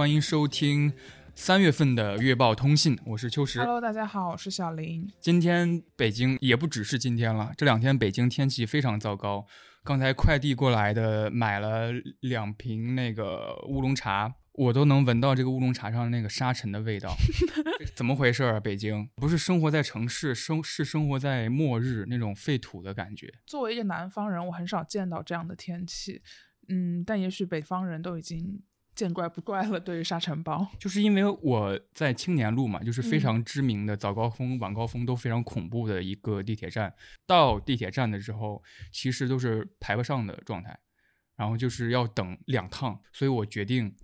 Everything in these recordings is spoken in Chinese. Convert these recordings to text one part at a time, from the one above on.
欢迎收听三月份的月报通信，我是秋实。Hello，大家好，我是小林。今天北京也不只是今天了，这两天北京天气非常糟糕。刚才快递过来的，买了两瓶那个乌龙茶，我都能闻到这个乌龙茶上那个沙尘的味道。怎么回事啊？北京不是生活在城市，生是生活在末日那种废土的感觉。作为一个南方人，我很少见到这样的天气。嗯，但也许北方人都已经见怪不怪了。对于沙尘暴，就是因为我在青年路嘛，就是非嗯常知名的早高峰、晚高峰都非常恐怖的一个地铁站。到地铁站的时候，其实都是排不上的状态，然后就是要等两趟，所以我决定，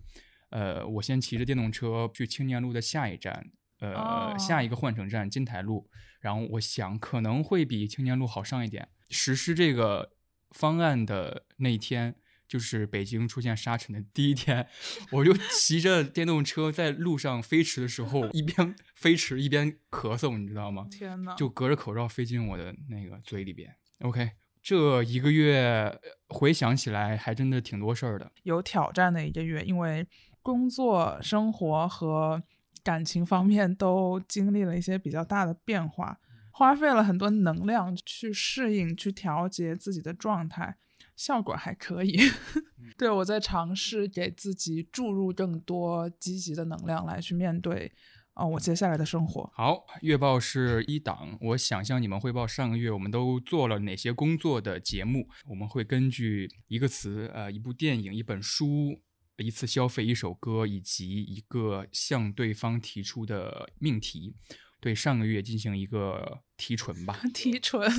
呃，我先骑着电动车去青年路的下一站，呃，哦下一个换乘站金台路，然后我想可能会比青年路好上一点。实施这个方案的那一天。就是北京出现沙尘的第一天，我就骑着电动车在路上飞驰的时候，一边飞驰一边咳嗽，你知道吗？天呐，就隔着口罩飞进我的那个嘴里边。OK，这一个月呃回想起来还真的挺多事儿的。有挑战的一个月，因为工作、生活和感情方面都经历了一些比较大的变化，花费了很多能量去适应、去调节自己的状态，效果还可以。对我在尝试给自己注入更多积极的能量来去面对，呃，我接下来的生活。好，月报是一档，我想向你们汇报上个月我们都做了哪些工作的节目。我们会根据一个词、呃，一部电影、一本书、一次消费、一首歌，以及一个向对方提出的命题，对上个月进行一个提纯吧。提纯，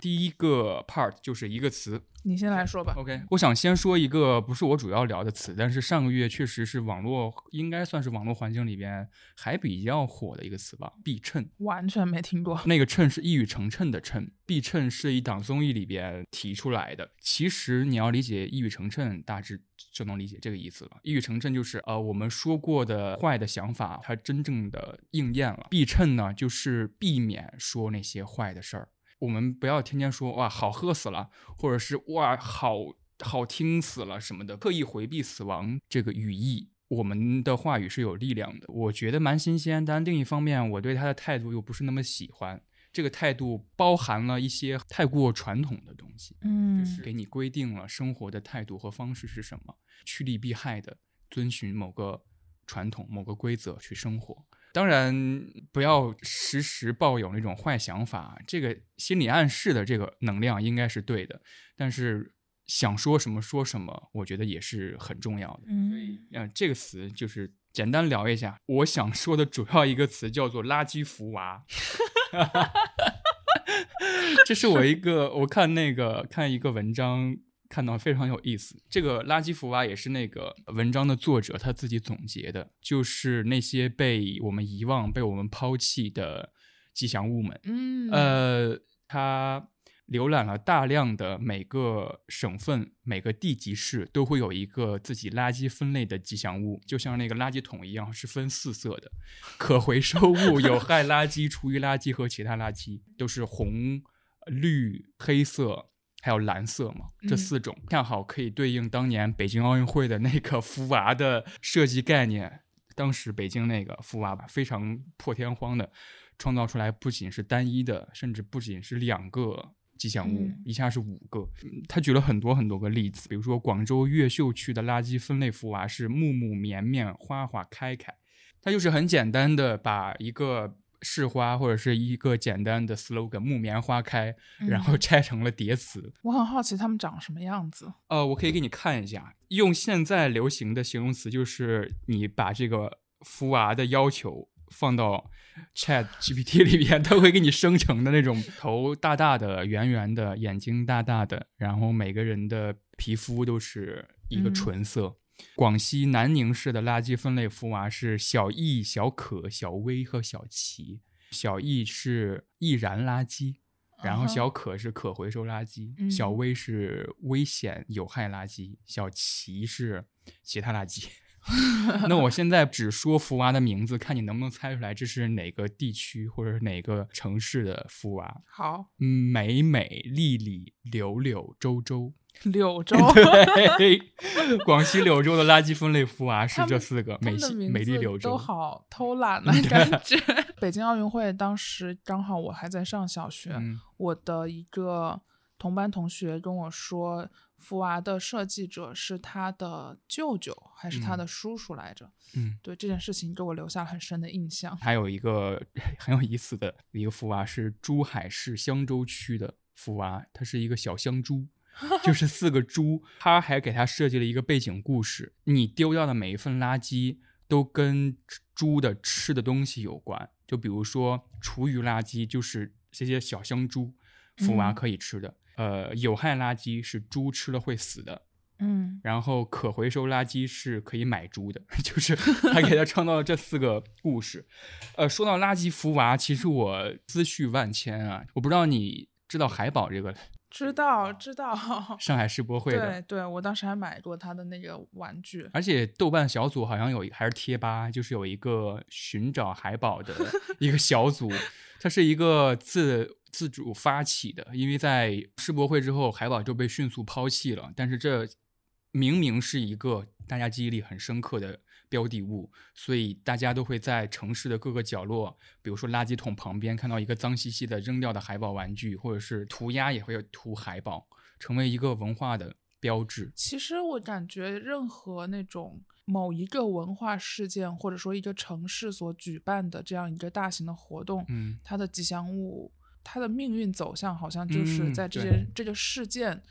第一个 part 就是一个词，你先来说吧。OK，我想先说一个不是我主要聊的词，但是上个月确实是网络应该算是网络环境里边还比较火的一个词吧，避衬。完全没听过。那个衬是一语成谶的谶，避衬是一档综艺里边提出来的。其实你要理解一语成谶，大致就能理解这个意思了。一语成谶就是呃我们说过的坏的想法，它真正的应验了。避衬呢，就是避免说那些坏的事儿。我们不要天天说哇好喝死了，或者是哇好好听死了什么的，刻意回避死亡这个语义。我们的话语是有力量的，我觉得蛮新鲜。但另一方面，我对他的态度又不是那么喜欢。这个态度包含了一些太过传统的东西，嗯就是给你规定了生活的态度和方式是什么，趋利避害的遵循某个传统、某个规则去生活。当然，不要时时抱有那种坏想法，这个心理暗示的这个能量应该是对的，但是想说什么说什么，我觉得也是很重要的。嗯，嗯、这个词就是简单聊一下。我想说的主要一个词叫做“垃圾福娃”，这是我一个我看那个看一个文章看到非常有意思。这个“垃圾福娃”也是那个文章的作者他自己总结的，就是那些被我们遗忘、被我们抛弃的吉祥物们。嗯，呃，他浏览了大量的每个省份、每个地级市都会有一个自己垃圾分类的吉祥物，就像那个垃圾桶一样，是分四色的：可回收物、有害垃圾、厨余垃圾和其他垃圾，都是红、绿、黑色。还有蓝色嘛，这嗯四种恰好可以对应当年北京奥运会的那个福娃的设计概念。当时北京那个福娃吧，非常破天荒的创造出来，不仅是单一的，甚至不仅是两个吉祥物，嗯一下是五个。嗯他举了很多很多个例子，比如说广州越秀区的垃圾分类福娃是木木绵绵花花开开，它就是很简单的把一个市花或者是一个简单的 slogan“ 木棉花开”，然后拆成了叠词。我很好奇他们长什么样子。呃，我可以给你看一下，用现在流行的形容词，就是你把这个福娃的要求放到 Chat GPT 里边，它会给你生成的那种 头大大的、圆圆的，眼睛大大的，然后每个人的皮肤都是一个嗯纯色。广西南宁市的垃圾分类福娃是小易、小可、小薇和小齐。小易是易燃垃圾，然后小可是可回收垃圾，小薇是危险有害垃圾，小齐是其他垃圾。那我现在只说福娃的名字，看你能不能猜出来这是哪个地区或者是哪个城市的福娃。好，嗯美美、丽丽、柳柳、周周。柳州，对，广西柳州的垃圾分类福娃是这四个：美西、美丽柳州。都好偷懒的感觉。北京奥运会当时刚好我还在上小学，嗯我的一个同班同学跟我说，福娃的设计者是他的舅舅还是他嗯的叔叔来着？嗯，对这件事情给我留下了很深的印象。还有一个很有意思的一个福娃是珠海市香洲区的福娃，它是一个小香猪。就是四个猪，他还给他设计了一个背景故事。你丢掉的每一份垃圾都跟猪的吃的东西有关，就比如说厨余垃圾就是这些小香猪，福娃嗯可以吃的。呃，有害垃圾是猪吃了会死的，嗯，然后可回收垃圾是可以买猪的，就是他给他创造了这四个故事。呃，说到垃圾福娃，其实我思绪万千啊，我不知道你知道海宝这个知道知道。上海世博会的，对对，我当时还买过他的那个玩具。而且豆瓣小组好像有一还是贴吧，就是有一个寻找海宝的 一个小组，它是一个自自主发起的，因为在世博会之后，海宝就被迅速抛弃了，但是这明明是一个大家记忆力很深刻的标的物，所以大家都会在城市的各个角落，比如说垃圾桶旁边看到一个脏兮兮的扔掉的海宝玩具，或者是涂鸦也会涂海宝，成为一个文化的标志。其实我感觉，任何那种某一个文化事件，或者说一个城市所举办的这样一个大型的活动，嗯它的吉祥物，它的命运走向好像就是嗯在这对件、这个事件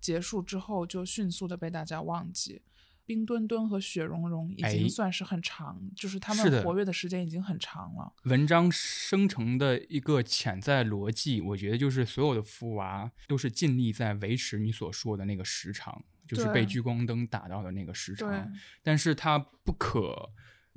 结束之后，就迅速的被大家忘记。冰墩墩和雪融融已哎经算是很长，就是他们活跃的时间已经很长了。文章生成的一个潜在逻辑，我觉得就是所有的福娃都是尽力在维持你所说的那个时长，就是被聚光灯打到的那个时长。但是它不可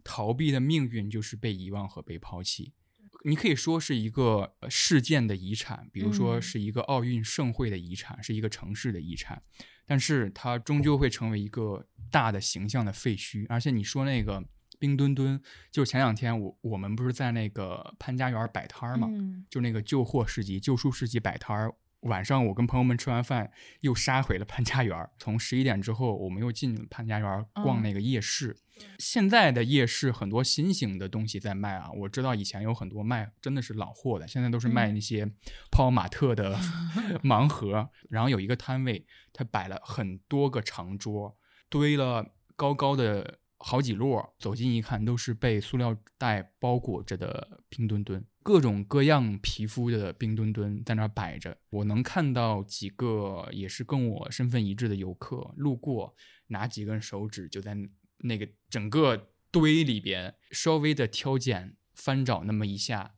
逃避的命运就是被遗忘和被抛弃。你可以说是一个呃事件的遗产，比如说嗯是一个奥运盛会的遗产，是一个城市的遗产，但是它终究会成为一个大的形象的废墟。而且你说那个冰墩墩，就是前两天我我们不是在那个潘家园摆摊儿嘛，嗯，就那个旧货市集、旧书市集摆摊儿。晚上我跟朋友们吃完饭，又杀回了潘家园。从十一点之后，我们又进潘家园逛嗯那个夜市。现在的夜市很多新型的东西在卖啊，我知道以前有很多卖真的是老货的，现在都是卖嗯那些泡玛特的 盲盒。然后有一个摊位，他摆了很多个长桌，堆了高高的好几摞，走近一看，都是被塑料袋包裹着的冰墩墩，各种各样皮肤的冰墩墩在那儿摆着。我能看到几个也是跟我身份一致的游客路过，拿几根手指就在那个整个堆里边稍微的挑拣翻找那么一下，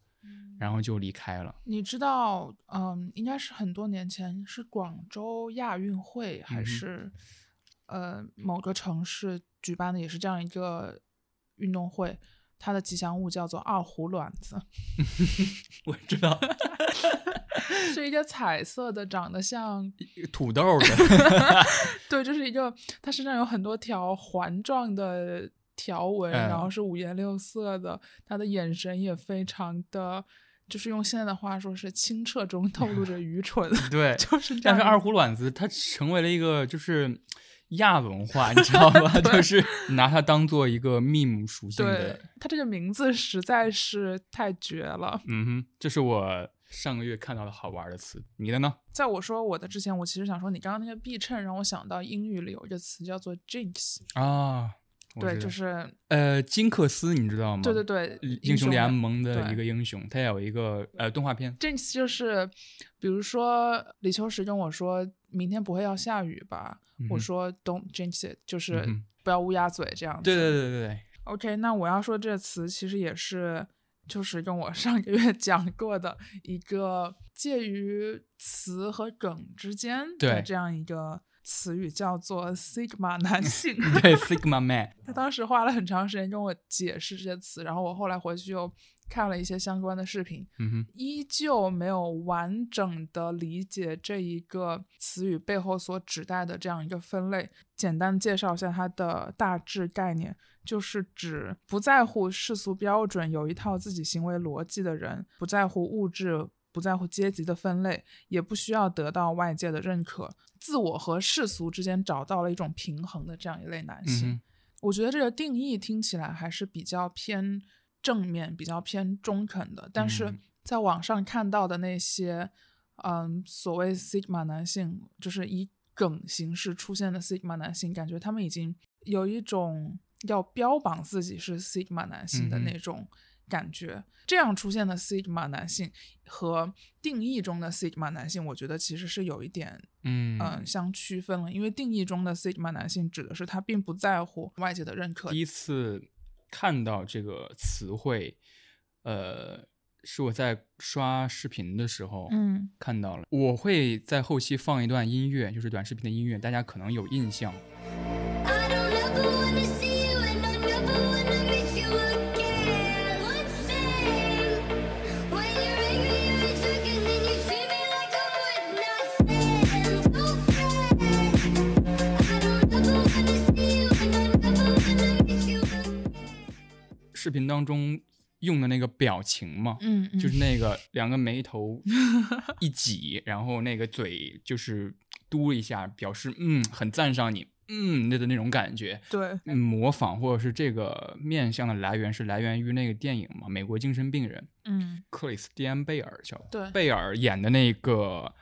然后就离开了。你知道，嗯，应该是很多年前，是广州亚运会还是、呃某个城市举办的，也是这样一个运动会。它的吉祥物叫做二胡卵子，我知道 是一个彩色的，长得像，土豆的，对，就是一个，它身上有很多条环状的条纹，然后嗯是五颜六色的，它的眼神也非常的，就是用现在的话说是清澈中透露着愚蠢，对，就是这样。但是二胡卵子它成为了一个就是亚文化，你知道吗？就是拿它当做一个 meme 属性对的。它这个名字实在是太绝了。嗯哼，这是我上个月看到的好玩的词。你的呢？在我说我的之前，我其实想说，你刚刚那个避衬让我想到英语里有一个词叫做 jinx，啊，对，就是呃，金克斯，你知道吗？对对对，英雄联盟的一个英雄，他有一个呃动画片。jinx 就是，比如说李秋实跟我说明天不会要下雨吧，我说 don't jinx it，就是不要乌鸦嘴这样子。对对对对对，OK，那我要说这个词其实也是，就是跟我 上个月讲过的一个介于词和梗之间的这样一个词语，叫做 sigma 男性。对 Sigma Man，他当时花了很长时间跟我解释这些词，然后我后来回去又看了一些相关的视频，依旧没有完整的理解这一个词语背后所指代的这样一个分类。简单介绍一下它的大致概念，就是指不在乎世俗标准、有一套自己行为逻辑的人，不在乎物质、不在乎阶级的分类，也不需要得到外界的认可，自我和世俗之间找到了一种平衡的这样一类男性。嗯我觉得这个定义听起来还是比较偏正面、比较偏中肯的，但是嗯。在网上看到的那些，嗯，所谓 sigma 男性，就是以梗形式出现的 sigma 男性，感觉他们已经有一种要标榜自己是 sigma 男性的那种感觉。这样出现的 sigma 男性和定义中的 sigma 男性，我觉得其实是有一点嗯嗯，相区分了，因为定义中的 sigma 男性指的是他并不在乎外界的认可。第。一次看到这个词汇，呃，是我在刷视频的时候，嗯，看到了。我会在后期放一段音乐，就是短视频的音乐，大家可能有印象。I don't ever wanna see 视频当中用的那个表情嘛，嗯嗯。就是那个两个眉头一挤，然后那个嘴就是嘟一下，表示嗯很赞赏你，嗯那的那种感觉。对，嗯模仿或者是这个面相的来源是来源于那个电影嘛，《美国精神病人》，嗯。克里斯蒂安贝尔叫对。贝尔演的那个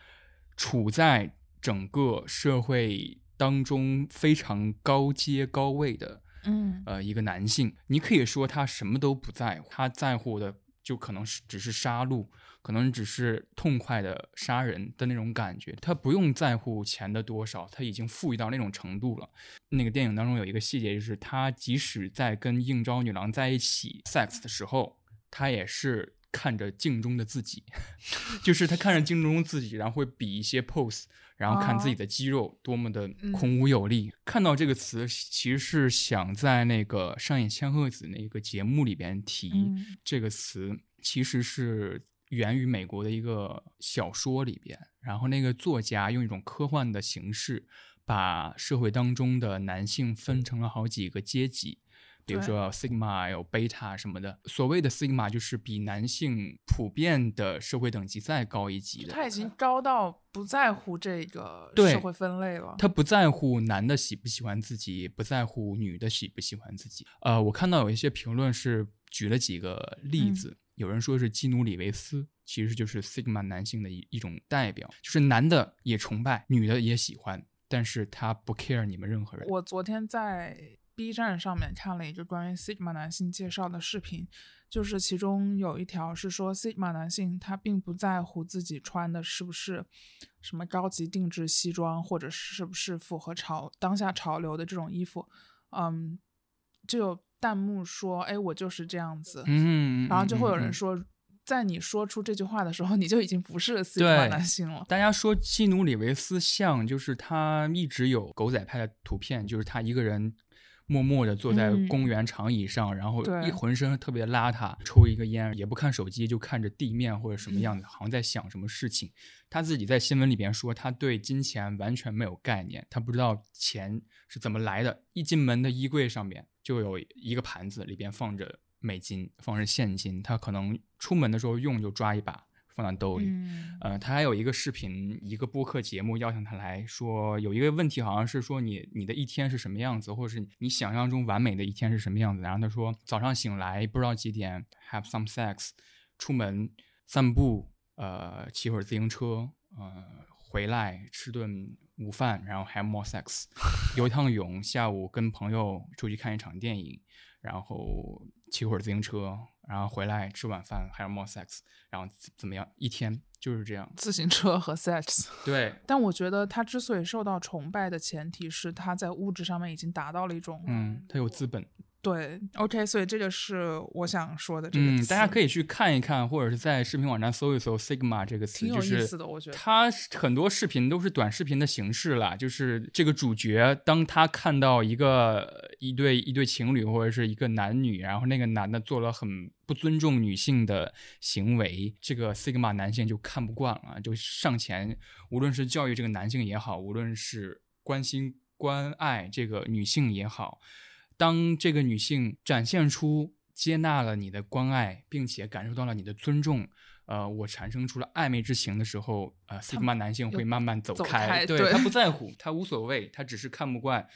处在整个社会当中非常高阶高位的嗯。呃一个男性，你可以说他什么都不在乎，他在乎的就可能是只是杀戮，可能只是痛快的杀人的那种感觉，他不用在乎钱的多少，他已经富裕到那种程度了。那个电影当中有一个细节，就是他即使在跟应招女郎在一起 sex 的时候，他也是看着镜中的自己，就是他看着镜中自己，然后会比一些 pose，然后看自己的肌肉多么的嗯孔武有力。看到这个词，其实是想在那个上野千鹤子那个节目里边提、嗯这个词，其实是源于美国的一个小说里边，然后那个作家用一种科幻的形式，把社会当中的男性分成了好几个阶级。比如说 sigma 有 beta 什么的，所谓的 sigma 就是比男性普遍的社会等级再高一级的。他已经高到不在乎这个社会分类了。他不在乎男的喜不喜欢自己，不在乎女的喜不喜欢自己。呃，我看到有一些评论是举了几个例子，有人说是基努里维斯，其实就是 sigma 男性的一一种代表，就是男的也崇拜，女的也喜欢，但是他不 care 你们任何人。我昨天在 B 站上面看了一个关于 Sigma 男性介绍的视频，就是其中有一条是说 Sigma 男性他并不在乎自己穿的是不是什么高级定制西装，或者是不是符合潮当下潮流的这种衣服，嗯，就有弹幕说，哎，我就是这样子，嗯，然后就会有嗯嗯人说。在你说出这句话的时候，你就已经不是 Sigma 男性了。大家说基努里维斯像，就是他一直有狗仔拍的图片，就是他一个人默默地坐在嗯公园长椅上，然后一浑身特别邋遢，抽一个烟，也不看手机，就看着地面或者什么样子，好像在想什么事情。他自己在新闻里边说，他对金钱完全没有概念，他不知道钱是怎么来的。一进门的衣柜上面就有一个盘子，里边放着美金，放着现金，他可能出门的时候用就抓一把。放在兜里，嗯呃，他还有一个视频，一个播客节目邀请他来说，有一个问题好像是说你你的一天是什么样子，或者是你想象中完美的一天是什么样子。然后他说早上醒来不知道几点，have some sex，出门散步，呃，骑会儿自行车，呃，回来吃顿午饭，然后 have more sex，游一趟泳，下午跟朋友出去看一场电影，然后骑会儿自行车，然后回来吃晚饭还有 more sex，然后怎怎么样？一天就是这样。自行车和 sex。对，但我觉得他之所以受到崇拜的前提是他在物质上面已经达到了一种，嗯，他有资本。对，OK，所以这个是我想说的这个嗯，大家可以以去看一看，或者是在视频网站搜一搜 “sigma” 这个词，挺有就是意思的，我觉得。它很多视频都是短视频的形式啦，就是这个主角当他看到一个呃一对一对情侣或者是一个男女，然后那个男的做了很不尊重女性的行为，这个 sigma 男性就看不惯了，就上前，无论是教育这个男性也好，无论是关心关爱这个女性也好，当这个女性展现出接纳了你的关爱，并且感受到了你的尊重，呃，我产生出了暧昧之情的时候，呃，sigma 男性会慢慢走走开，对对他 不在乎，他无所谓，他只是看不惯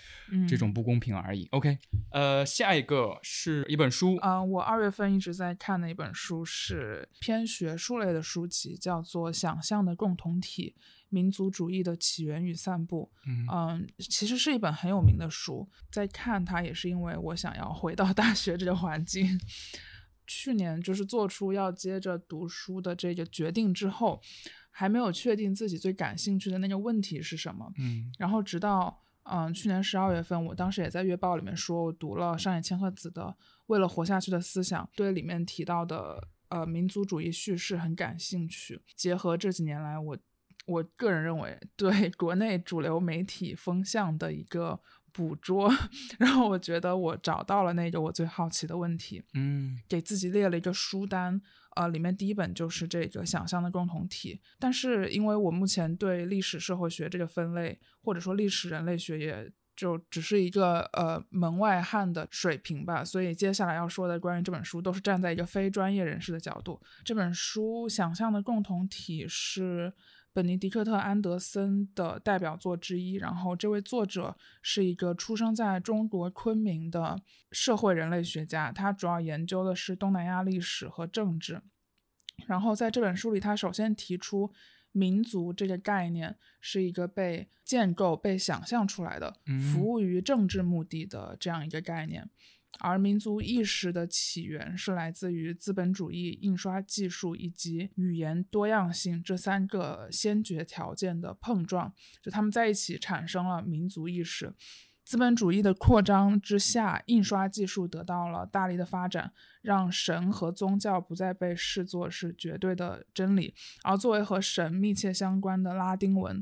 这种不公平而已。OK，呃，下一个是一本书，啊、我二月份一直在看的一本书是偏学术类的书籍，叫做《想象的共同体：民族主义的起源与散布》。嗯嗯，其实是一本很有名的书，在看它也是因为我想要回到大学这个环境。去年就是做出要接着读书的这个决定之后，还没有确定自己最感兴趣的那个问题是什么。嗯然后直到嗯去年十二月份，我当时也在月报里面说，我读了上野千鹤子的《为了活下去的思想》，对里面提到的呃民族主义叙事很感兴趣。结合这几年来我我个人认为对国内主流媒体风向的一个捕捉，然后我觉得我找到了那个我最好奇的问题。嗯给自己列了一个书单，呃，里面第一本就是这个想象的共同体。但是因为我目前对历史社会学这个分类，或者说历史人类学，也就只是一个呃门外汉的水平吧，所以接下来要说的关于这本书，都是站在一个非专业人士的角度。这本书《想象的共同体》是。本尼迪克特·安德森的代表作之一，然后这位作者是一个出生在中国昆明的社会人类学家，他主要研究的是东南亚历史和政治。然后在这本书里，他首先提出民族这个概念是一个被建构、被想象出来的，嗯服务于政治目的的这样一个概念。而民族意识的起源是来自于资本主义、印刷技术以及语言多样性这三个先决条件的碰撞，就他们在一起产生了民族意识。资本主义的扩张之下，印刷技术得到了大力的发展，让神和宗教不再被视作是绝对的真理，而作为和神密切相关的拉丁文，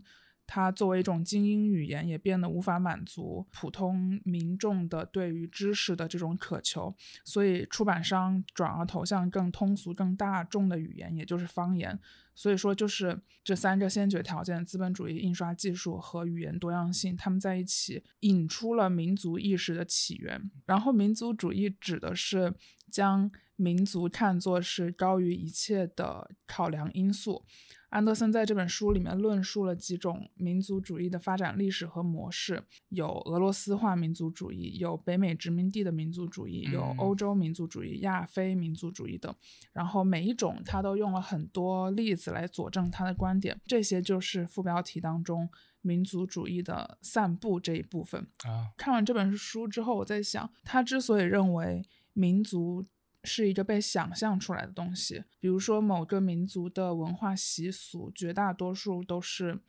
它作为一种精英语言，也变得无法满足普通民众的对于知识的这种渴求，所以出版商转而投向更通俗、更大众的语言，也就是方言。所以说，就是这三个先决条件：资本主义、印刷技术和语言多样性，它们在一起引出了民族意识的起源。然后，民族主义指的是将民族看作是高于一切的考量因素。安德森在这本书里面论述了几种民族主义的发展历史和模式，有俄罗斯化民族主义，有北美殖民地的民族主义，有嗯欧洲民族主义、亚非民族主义等。然后每一种他都用了很多例子来佐证他的观点，这些就是副标题当中民族主义的散布这一部分。啊，看完这本书之后，我在想，他之所以认为民族是一个被想象出来的东西，比如说某个民族的文化习俗，绝大多数都是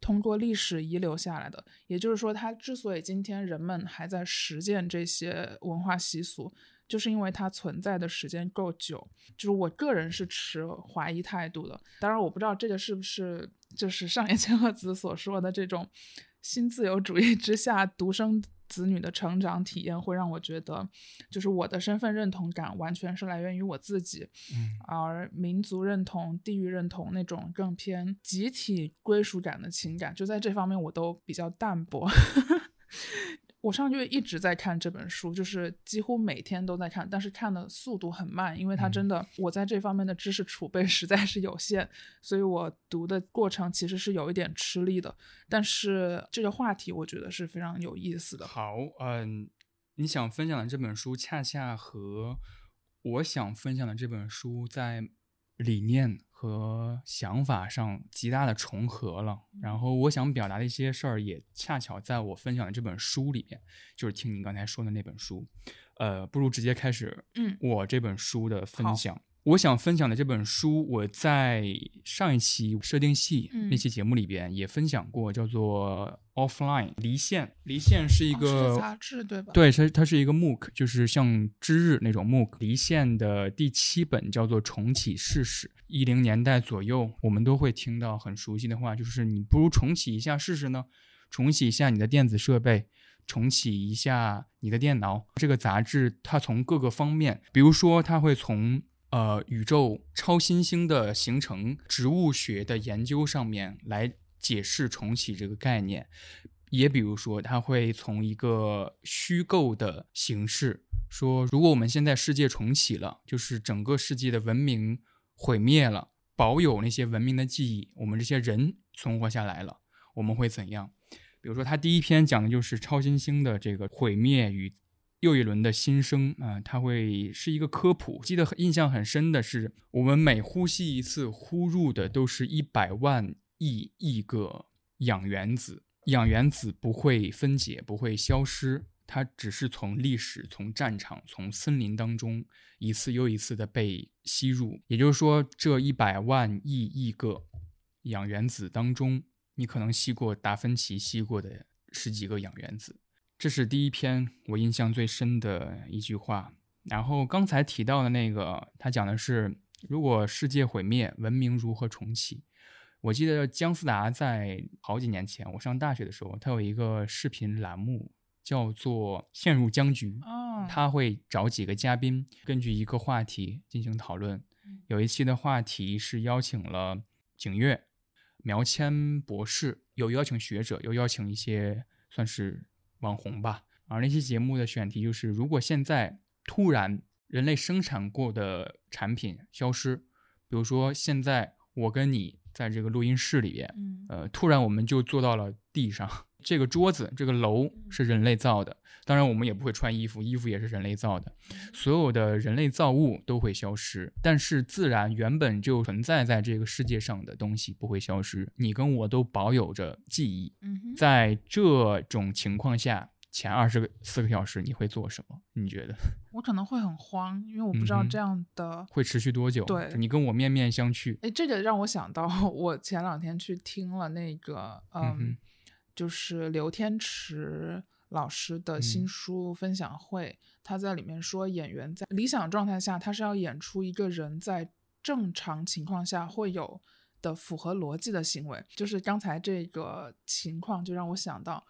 通过历史遗留下来的。也就是说，它之所以今天人们还在实践这些文化习俗，就是因为它存在的时间够久。就是我个人是持怀疑态度的。当然，我不知道这个是不是就是上野千鹤子所说的这种新自由主义之下独生子女的成长体验，会让我觉得，就是我的身份认同感完全是来源于我自己，嗯而民族认同、地域认同那种更偏集体归属感的情感，就在这方面我都比较淡薄。我上个月一直在看这本书，就是几乎每天都在看，但是看的速度很慢，因为它真的我在这方面的知识储备 实在是有限，所以我读的过程其实是有一点吃力的。但是这个话题我觉得是非常有意思的。好，嗯，你想分享的这本书恰恰和我想分享的这本书在理念和想法上极大的重合了。然后我想表达的一些事儿，也恰巧在我分享的这本书里面，就是听你刚才说的那本书。呃，不如直接开始，嗯我这本书的分好享。我想分享的这本书，我在上一期设定系嗯那期节目里边也分享过，叫做 Offline 离线。离线是一哦个、是杂志对吧？，对，它它是一个 MOOC，就是像知日那种 MOOC。离线的第七本叫做《重启试试》，一零年代左右，我们都会听到很熟悉的话，就是你不如重启一下试试呢？重启一下你的电子设备，重启一下你的电脑。这个杂志它从各个方面，比如说它会从呃宇宙超新星的形成、植物学的研究上面来解释重启这个概念。也比如说，它会从一个虚构的形式说，如果我们现在世界重启了，就是整个世界的文明毁灭了，保有那些文明的记忆，我们这些人存活下来了，我们会怎样？比如说，他第一篇讲的就是超新星的这个毁灭与又一轮的新生啊、它会是一个科普。记得印象很深的是，我们每呼吸一次，呼入的都是一百万亿亿个氧原子。氧原子不会分解，不会消失，它只是从历史、从战场、从森林当中一次又一次的被吸入。也就是说，这一百万亿亿个氧原子当中，你可能吸过达芬奇吸过的十几个氧原子。这是第一篇我印象最深的一句话。然后刚才提到的那个，他讲的是如果世界毁灭，文明如何重启？我记得姜思达在好几年前，我上大学的时候，他有一个视频栏目叫做“陷入僵局”，哦，他会找几个嘉宾，根据一个话题进行讨论。有一期的话题是邀请了景岳、苗谦博士，有邀请学者，有邀请一些算是网红吧。而那期节目的选题就是：如果现在突然人类生产过的产品消失，比如说现在我跟你在这个录音室里边，嗯呃，突然我们就坐到了地上。这个桌子、这个楼是人类造的，当然我们也不会穿衣服，衣服也是人类造的。所有的人类造物都会消失，但是自然原本就存在在这个世界上的东西不会消失。你跟我都保有着记忆，嗯，在这种情况下，前二十个四个小时你会做什么？你觉得 我可能会很慌，因为我不知道这样的。会持续多久？对你跟我面面相觑。哎，这个让我想到，我前两天去听了那个，嗯，就是刘天池老师的新嗯书分享会，他在里面说，演员在理想状态下，他是要演出一个人在正常情况下会有的符合逻辑的行为。就是刚才这个情况，就让我想到，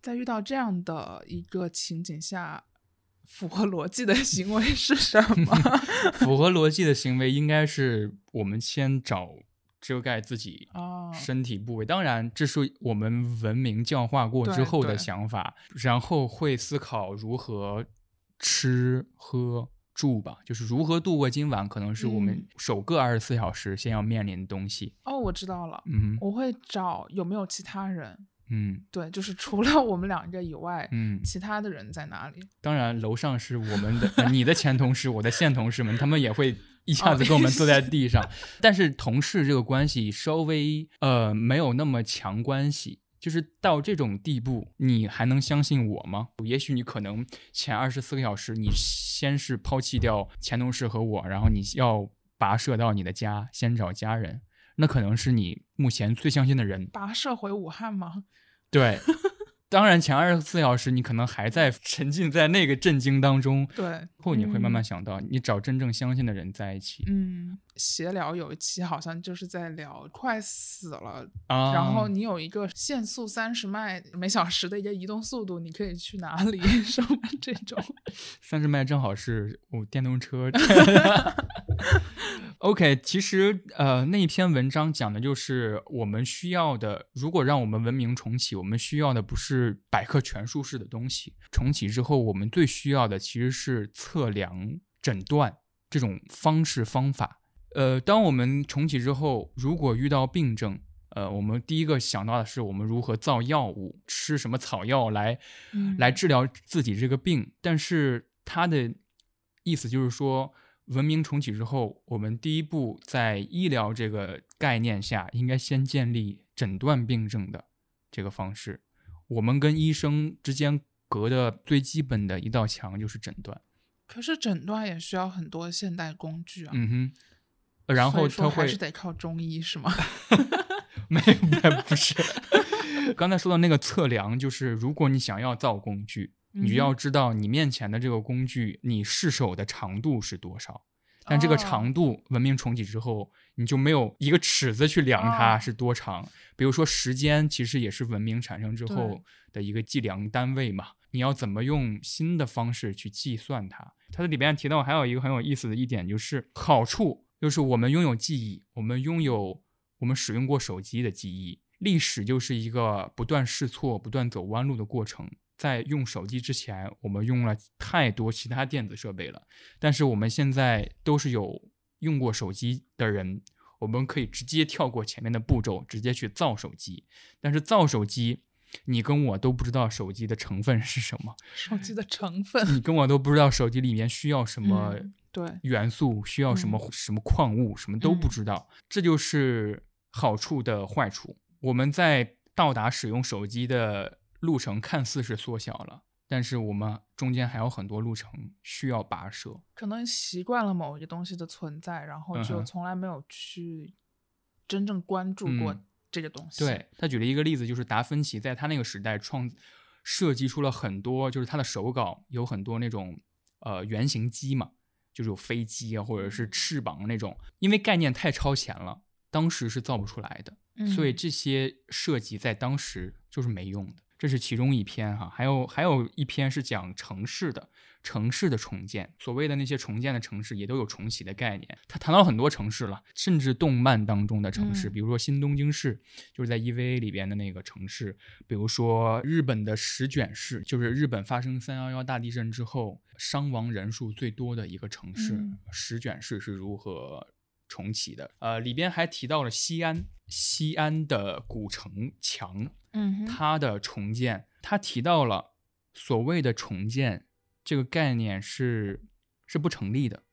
在遇到这样的一个情景下，符合逻辑的行为是什么？符合逻辑的行为应该是我们先找遮盖自己哦身体部位。当然，这是我们文明教化过之后的想法，然后会思考如何吃喝住吧，就是如何度过今晚，可能是我们嗯首个二十四小时先要面临的东西。哦，我知道了，嗯我会找有没有其他人。嗯 对，就是除了我们两个以外，嗯，其他的人在哪里？当然，楼上是我们的、呃你的前同事，我的现同事们，他们也会一下哦子跟我们 坐在地上。但是同事这个关系稍微呃没有那么强关系，就是到这种地步，你还能相信我吗？也许你可能前二十四个小时，你先是抛弃掉前同事和我，然后你要跋涉到你的家，先找家人，那可能是你目前最相信的人。跋涉回武汉吗？对。当然，前二十四小时你可能还在沉浸在那个震惊当中，对，后你会慢慢嗯想到，你找真正相信的人在一起、嗯，闲聊有一期好像就是在聊快死了，啊。然后你有一个限速三十迈每小时的一个移动速度，你可以去哪里？什么这种？三十迈正好是我电动车。OK，其实呃那一篇文章讲的就是我们需要的，如果让我们文明重启，我们需要的不是百科全书式的东西。重启之后，我们最需要的其实是测量、诊断这种方式方法。呃，当我们重启之后，如果遇到病症，呃，我们第一个想到的是我们如何造药物，吃什么草药来嗯来治疗自己这个病。但是他的意思就是说，文明重启之后，我们第一步在医疗这个概念下，应该先建立诊断病症的这个方式。我们跟医生之间隔的最基本的一道墙就是诊断。可是诊断也需要很多现代工具啊。嗯哼，呃然后所以说他会还是得靠中医是吗？没有，不是。刚才说的那个测量，就是如果你想要造工具，你就嗯要知道你面前的这个工具，你试手的长度是多少。但这个哦长度，文明重启之后，你就没有一个尺子去量它哦是多长。比如说时间，其实也是文明产生之后的一个计量单位嘛。你要怎么用新的方式去计算它？它这里边提到还有一个很有意思的一点，就是好处，就是我们拥有记忆，我们拥有我们使用过手机的记忆。历史就是一个不断试错、不断走弯路的过程。在用手机之前，我们用了太多其他电子设备了，但是我们现在都是有用过手机的人，我们可以直接跳过前面的步骤，直接去造手机。但是造手机，你跟我都不知道手机的成分是什么，手机的成分，你跟我都不知道手机里面需要什么嗯对元素，需要什么、什么矿物，什么都不嗯知道。这就是好处的坏处。我们在到达使用手机的路程看似是缩小了，但是我们中间还有很多路程需要跋涉。可能习惯了某一个东西的存在，然后就从来没有去真正关注过嗯这个东西。对他举了一个例子，就是达芬奇在他那个时代创设计出了很多，就是他的手稿有很多那种呃原型机嘛，就是有飞机啊或者是翅膀那种，因为概念太超前了，当时是造不出来的，所以嗯这些设计在当时就是没用的。这是其中一篇哈，还有还有一篇是讲城市的城市的重建，所谓的那些重建的城市也都有重启的概念。他谈到很多城市了，甚至动漫当中的城市，嗯。比如说新东京市，就是在 EVA 里边的那个城市，比如说日本的石卷市，就是日本发生三幺幺大地震之后伤亡人数最多的一个城市，嗯。石卷市是如何重启的？呃，里边还提到了西安，西安的古城墙，嗯，它的重建，它提到了所谓的重建这个概念是是不成立的。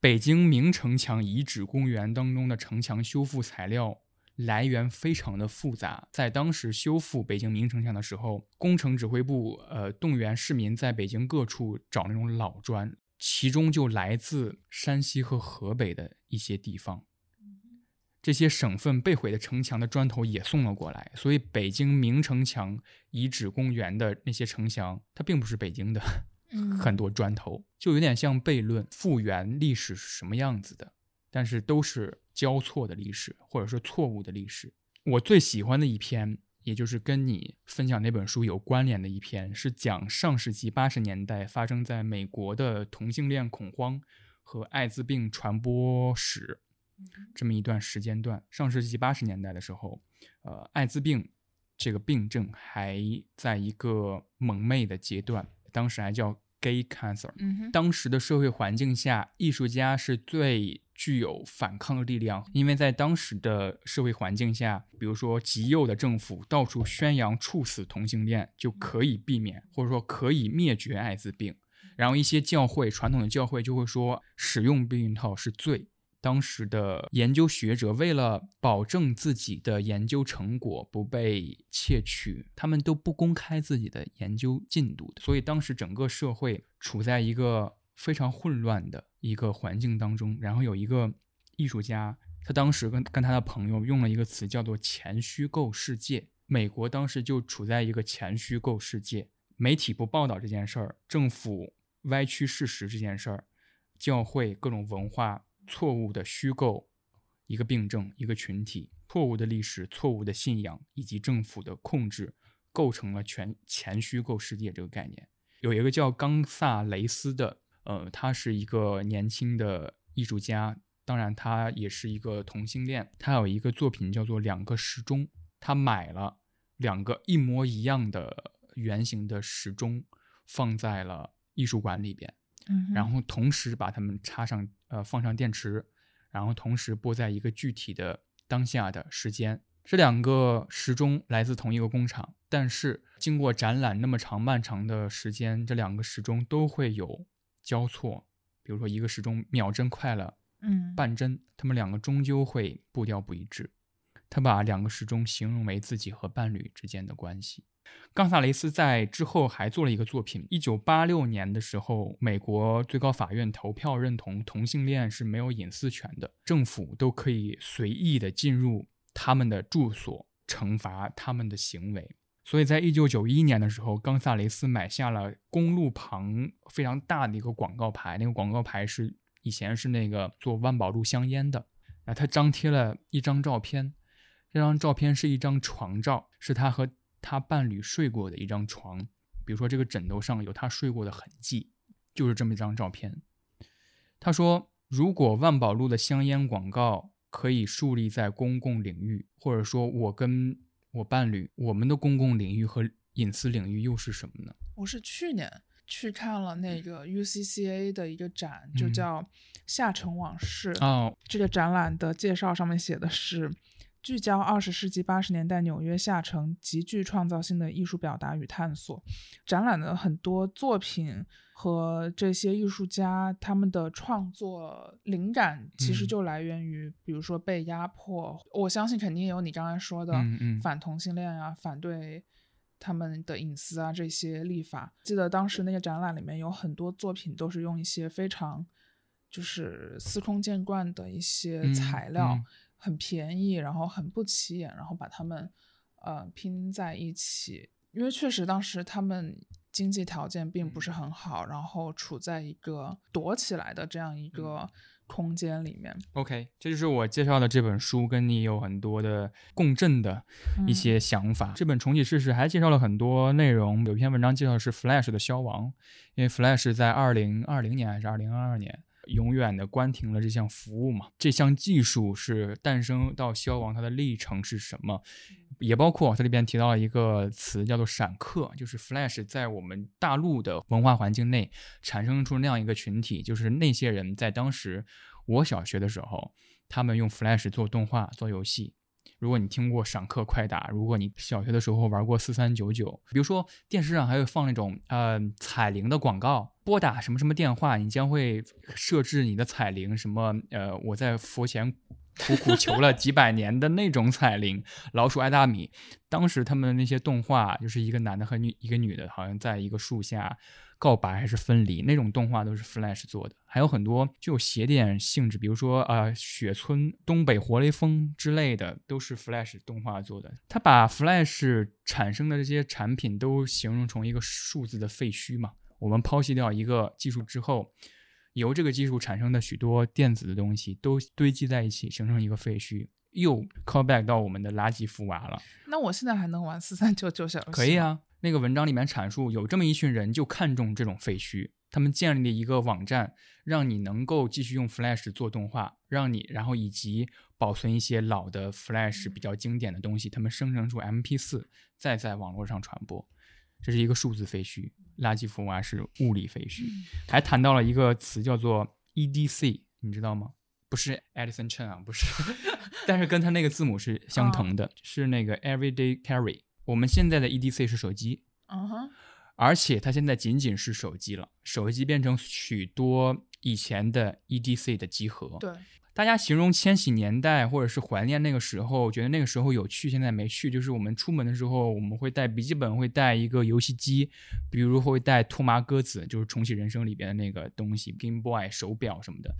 北京明城墙遗址公园当中的城墙修复材料来源非常的复杂，在当时修复北京明城墙的时候，工程指挥部呃动员市民在北京各处找那种老砖，其中就来自山西和河北的一些地方。这些省份被毁的城墙的砖头也送了过来，所以北京明城墙遗址公园的那些城墙，它并不是北京的，嗯很多砖头，就有点像悖论，复原历史是什么样子的，但是都是交错的历史，或者说错误的历史。我最喜欢的一篇，也就是跟你分享那本书有关联的一篇，是讲上世纪八十年代发生在美国的同性恋恐慌和艾滋病传播史。这么一段时间段。上世纪八十年代的时候，呃，艾滋病这个病症还在一个蒙昧的阶段，当时还叫 gay cancer。嗯哼，当时的社会环境下，艺术家是最具有反抗的力量，因为在当时的社会环境下，比如说极右的政府到处宣扬处死同性恋就可以避免，或者说可以灭绝艾滋病。然后一些教会，传统的教会就会说使用避孕套是罪。当时的研究学者为了保证自己的研究成果不被窃取，他们都不公开自己的研究进度，所以当时整个社会处在一个非常混乱的一个环境当中。然后有一个艺术家，他当时跟跟他的朋友用了一个词叫做“前虚构世界”。美国当时就处在一个前虚构世界，媒体不报道这件事儿，政府歪曲事实这件事儿，教会各种文化错误的虚构一个病症、一个群体，错误的历史、错误的信仰以及政府的控制，构成了全前虚构世界这个概念。有一个叫冈萨雷斯的，呃，他是一个年轻的艺术家，当然他也是一个同性恋。他有一个作品叫做《两个时钟》，他买了两个一模一样的圆形的时钟，放在了艺术馆里边。嗯，然后同时把它们插上呃放上电池，然后同时播在一个具体的当下的时间。这两个时钟来自同一个工厂，但是经过展览那么长漫长的时间，这两个时钟都会有交错。比如说一个时钟秒针快了嗯半针，它们两个终究会步调不一致。他把两个时钟形容为自己和伴侣之间的关系。冈萨雷斯在之后还做了一个作品。一九八六年的时候，美国最高法院投票认同同性恋是没有隐私权的，政府都可以随意的进入他们的住所，惩罚他们的行为。所以在一九九一年的时候，冈萨雷斯买下了公路旁非常大的一个广告牌，那个广告牌是以前是那个做万宝路香烟的，啊他张贴了一张照片，这张照片是一张床照，是他和他伴侣睡过的一张床，比如说这个枕头上有他睡过的痕迹，就是这么一张照片。他说，如果万宝路的香烟广告可以树立在公共领域，或者说我跟我伴侣我们的公共领域和隐私领域又是什么呢？我是去年去看了那个 UCCA 的一个展，就嗯叫《下城往事》。哦，这个展览的介绍上面写的是。聚焦二十世纪八十年代纽约下城极具创造性的艺术表达与探索，展览的很多作品和这些艺术家他们的创作灵感，其实嗯就来源于，比如说被压迫。我相信肯定也有你刚才说的反同性恋啊，反对他们的隐私啊这些立法。记得当时那个展览里面有很多作品都是用一些非常就是司空见惯的一些嗯材料，嗯很便宜，然后很不起眼，然后把它们呃拼在一起。因为确实当时他们经济条件并不是很好，然后处在一个躲起来的这样一个空间里面。OK，这就是我介绍的这本书，跟你有很多的共振的一嗯些想法。这本重启试试还介绍了很多内容，有一篇文章介绍的是 Flash 的消亡，因为 Flash 在二零二零年还是二零二二年。永远的关停了这项服务嘛？这项技术是诞生到消亡，它的历程是什么？也包括它里边提到了一个词叫做闪客，就是 Flash 在我们大陆的文化环境内产生出那样一个群体，就是那些人在当时我小学的时候，他们用 Flash 做动画、做游戏。如果你听过闪客快打，如果你小学的时候玩过四三九九，比如说电视上还会放那种呃彩铃的广告，拨打什么什么电话，你将会设置你的彩铃，什么呃我在佛前苦苦求了几百年的那种彩铃，老鼠爱大米。当时他们的那些动画，就是一个男的和女一个女的，好像在一个树下告白还是分离，那种动画都是 Flash 做的，还有很多具有邪点性质，比如说呃雪村、东北活雷锋之类的，都是 Flash 动画做的。他把 Flash 产生的这些产品都形容成一个数字的废墟嘛。我们抛弃掉一个技术之后，由这个技术产生的许多电子的东西都堆积在一起，形成一个废墟。又 call back 到我们的垃圾福娃了。那我现在还能玩四三九九小游戏？可以。啊，那个文章里面阐述有这么一群人就看重这种废墟，他们建立了一个网站，让你能够继续用 Flash 做动画，让你然后以及保存一些老的 Flash 比较经典的东西，他们生成出 MP4，再在网络上传播。这是一个数字废墟，垃圾福娃是物理废墟。还谈到了一个词叫做 EDC，你知道吗？不是 Edison Chen 啊，不是，但是跟它那个字母是相同的，是那个 Everyday Carry。我们现在的 EDC 是手机，嗯哼，而且它现在仅仅是手机了，手机变成许多以前的 EDC 的集合。对，大家形容千禧年代，或者是怀念那个时候，觉得那个时候有趣，现在没趣。就是我们出门的时候，我们会带笔记本，会带一个游戏机，比如会带兔麻鸽子，就是重启人生里边的那个东西，Game Boy 手表什么的。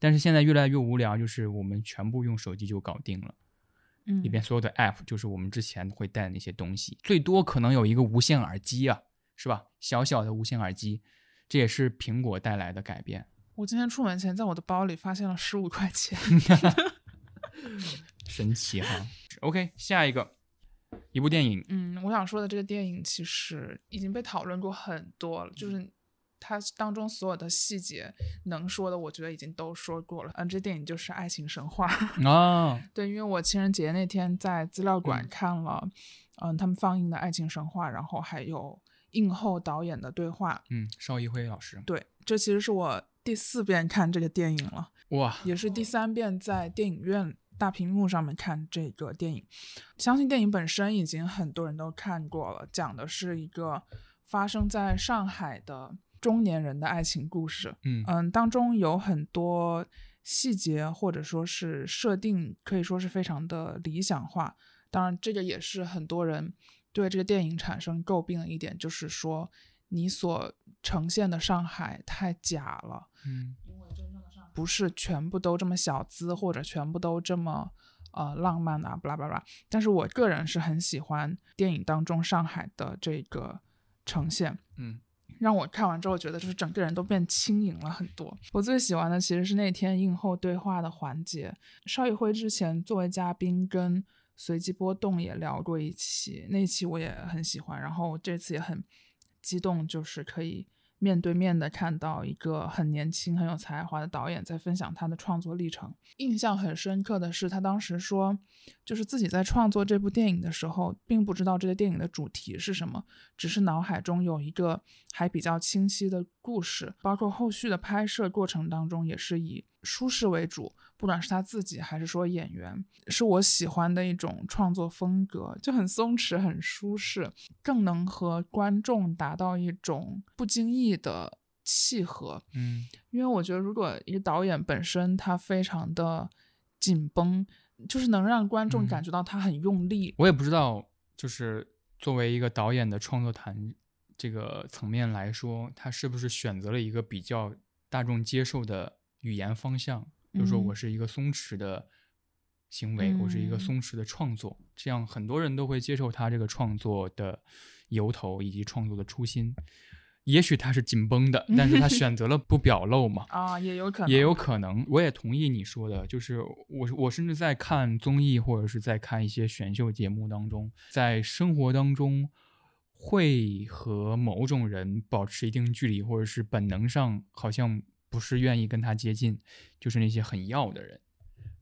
但是现在越来越无聊，就是我们全部用手机就搞定了。嗯，里边所有的 app 就是我们之前会带的那些东西，最多可能有一个无线耳机啊，是吧？小小的无线耳机，这也是苹果带来的改变。我今天出门前在我的包里发现了十五块钱。神奇哈。OK，下一个一部电影，嗯，我想说的这个电影其实已经被讨论过很多了，就是它当中所有的细节能说的，我觉得已经都说过了。嗯，这电影就是《爱情神话 》。啊，对，因为我情人节那天在资料馆嗯看了，嗯，他们放映的《爱情神话》，然后还有映后导演的对话。嗯，邵艺辉老师，对，这其实是我第四遍看这个电影了。哇，也是第三遍在电影院大屏幕上面看这个电影。相信电影本身已经很多人都看过了，讲的是一个发生在上海的中年人的爱情故事。嗯嗯，当中有很多细节或者说是设定可以说是非常的理想化。当然，这个也是很多人对这个电影产生诟病的一点，就是说你所呈现的上海太假了。嗯因为真正的上海不是全部都这么小资，或者全部都这么呃浪漫啊，巴拉巴拉。但是我个人是很喜欢电影当中上海的这个呈现，嗯让我看完之后觉得就是整个人都变轻盈了很多。我最喜欢的其实是那天映后对话的环节。邵艺辉之前作为嘉宾跟随机波动也聊过一期，那一期我也很喜欢，然后这次也很激动，就是可以面对面的看到一个很年轻、很有才华的导演在分享他的创作历程。印象很深刻的是，他当时说，就是自己在创作这部电影的时候，并不知道这个电影的主题是什么，只是脑海中有一个还比较清晰的故事，包括后续的拍摄过程当中也是以舒适为主，不管是他自己还是说演员，是我喜欢的一种创作风格，就很松弛、很舒适，更能和观众达到一种不经意的契合。嗯因为我觉得，如果一个导演本身他非常的紧绷，就是能让观众嗯感觉到他很用力。我也不知道，就是作为一个导演的创作谈这个层面来说，他是不是选择了一个比较大众接受的语言方向？比如说，嗯我是一个松弛的行为，我是一个嗯松弛的创作，这样很多人都会接受他这个创作的由头以及创作的初心。也许他是紧绷的，但是他选择了不表露嘛。啊，也有可能，也有可能，我也同意你说的，就是我我甚至在看综艺或者是在看一些选秀节目当中，在生活当中会和某种人保持一定距离，或者是本能上好像不是愿意跟他接近，就是那些很要的人，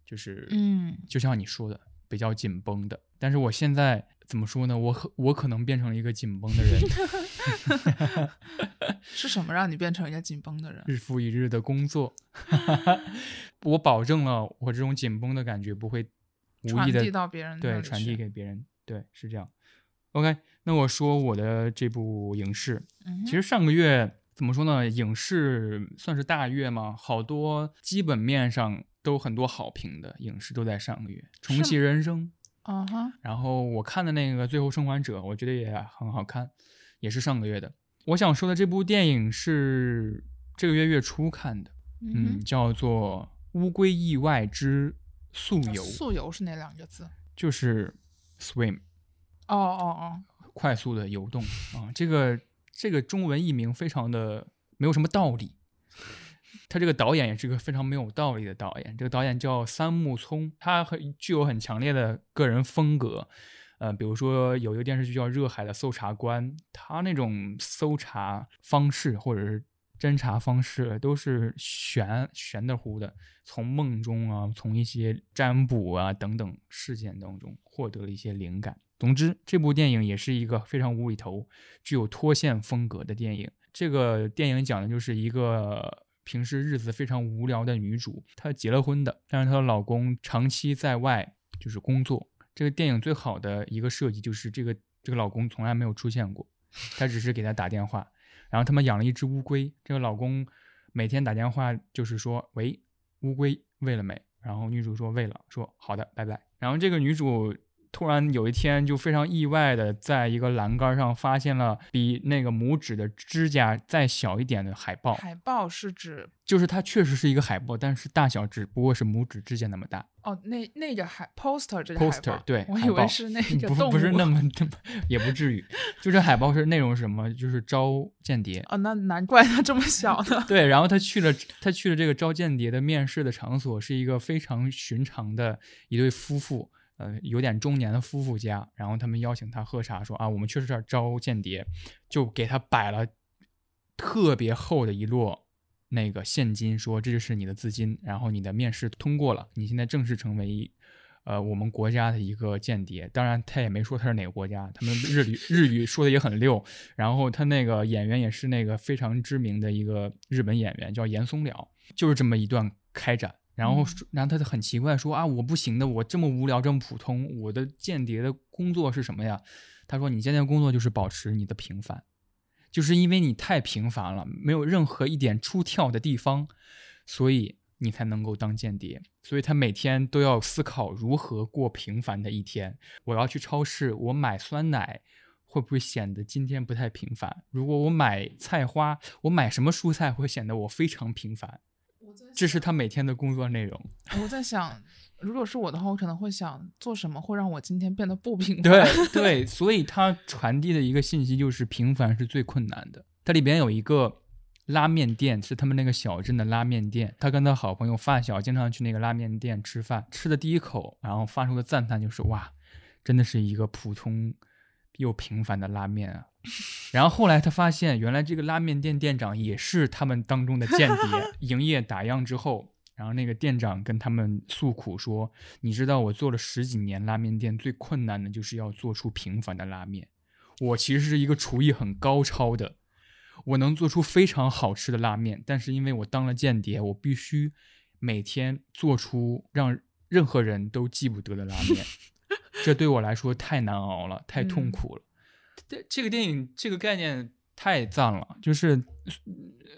就是嗯就像你说的，比较紧绷的。但是我现在怎么说呢？我可我可能变成了一个紧绷的人，是什么让你变成一个紧绷的人？日复一日的工作，我保证了我这种紧绷的感觉不会无传意的递到别人对传递给别人，对，是这样。OK，那我说我的这部影视，嗯其实上个月怎么说呢？影视算是大月吗？好多基本面上都很多好评的影视都在上个月，《重启人生》，啊哈，然后我看的那个《最后生还者》，我觉得也很好看，也是上个月的。我想说的这部电影是这个月月初看的，嗯，嗯叫做《乌龟意外之溯，游》，溯游是哪两个字？就是 swim，哦哦哦，快速的游动啊。这个这个中文译名非常的没有什么道理。他这个导演也是个非常没有道理的导演。这个导演叫三木聪，他很具有很强烈的个人风格。呃，比如说有一个电视剧叫《热海的搜查官》，他那种搜查方式或者是侦查方式都是玄玄的乎的，从梦中啊，从一些占卜啊等等事件当中获得了一些灵感。总之，这部电影也是一个非常无厘头、具有脱线风格的电影。这个电影讲的就是一个平时日子非常无聊的女主，她结了婚的，但是她的老公长期在外就是工作。这个电影最好的一个设计就是这个这个老公从来没有出现过，他只是给她打电话。然后他们养了一只乌龟，这个老公每天打电话就是说：“喂，乌龟喂了没？”然后女主说：“喂了。”说：“好的，拜拜。”然后这个女主突然有一天就非常意外的在一个栏杆上发现了比那个拇指的指甲再小一点的海豹，海报是指就是它确实是一个海豹，但是大小只不过是拇指指甲那么大。哦，那那个海 poster 这个海 poster 报，对，我以为是那个不动物，不是那么 也不至于，就这海报是内容是什么？就是招间谍。哦，那难怪它这么小呢。对，然后他去了，他去了这个招间谍的面试的场所，是一个非常寻常的一对夫妇，呃，有点中年的夫妇家。然后他们邀请他喝茶，说啊，我们确实这儿招间谍，就给他摆了特别厚的一摞那个现金，说这就是你的资金，然后你的面试通过了，你现在正式成为。呃，我们国家的一个间谍，当然他也没说他是哪个国家，他们日语日语说的也很溜，然后他那个演员也是那个非常知名的一个日本演员，叫岩松了，就是这么一段开展。然后，然后他就很奇怪说啊，我不行的，我这么无聊，这么普通，我的间谍的工作是什么呀？他说，你间谍工作就是保持你的平凡，就是因为你太平凡了，没有任何一点出跳的地方，所以你才能够当间谍。所以他每天都要思考如何过平凡的一天。我要去超市，我买酸奶会不会显得今天不太平凡？如果我买菜花，我买什么蔬菜会显得我非常平凡？这是他每天的工作内容。我在想，如果是我的话，我可能会想做什么会让我今天变得不平凡。对对，所以他传递的一个信息就是平凡是最困难的。它里边有一个拉面店，是他们那个小镇的拉面店。他跟他好朋友发小经常去那个拉面店吃饭，吃的第一口，然后发出的赞叹就是：“哇，真的是一个普通又平凡的拉面啊！”然后后来他发现，原来这个拉面店店长也是他们当中的间谍。营业打烊之后，然后那个店长跟他们诉苦说：“你知道我做了十几年拉面店，最困难的就是要做出平凡的拉面。我其实是一个厨艺很高超的，我能做出非常好吃的拉面，但是因为我当了间谍，我必须每天做出让任何人都记不得的拉面。这对我来说太难熬了，太痛嗯苦了。这这个电影这个概念太赞了，就是呃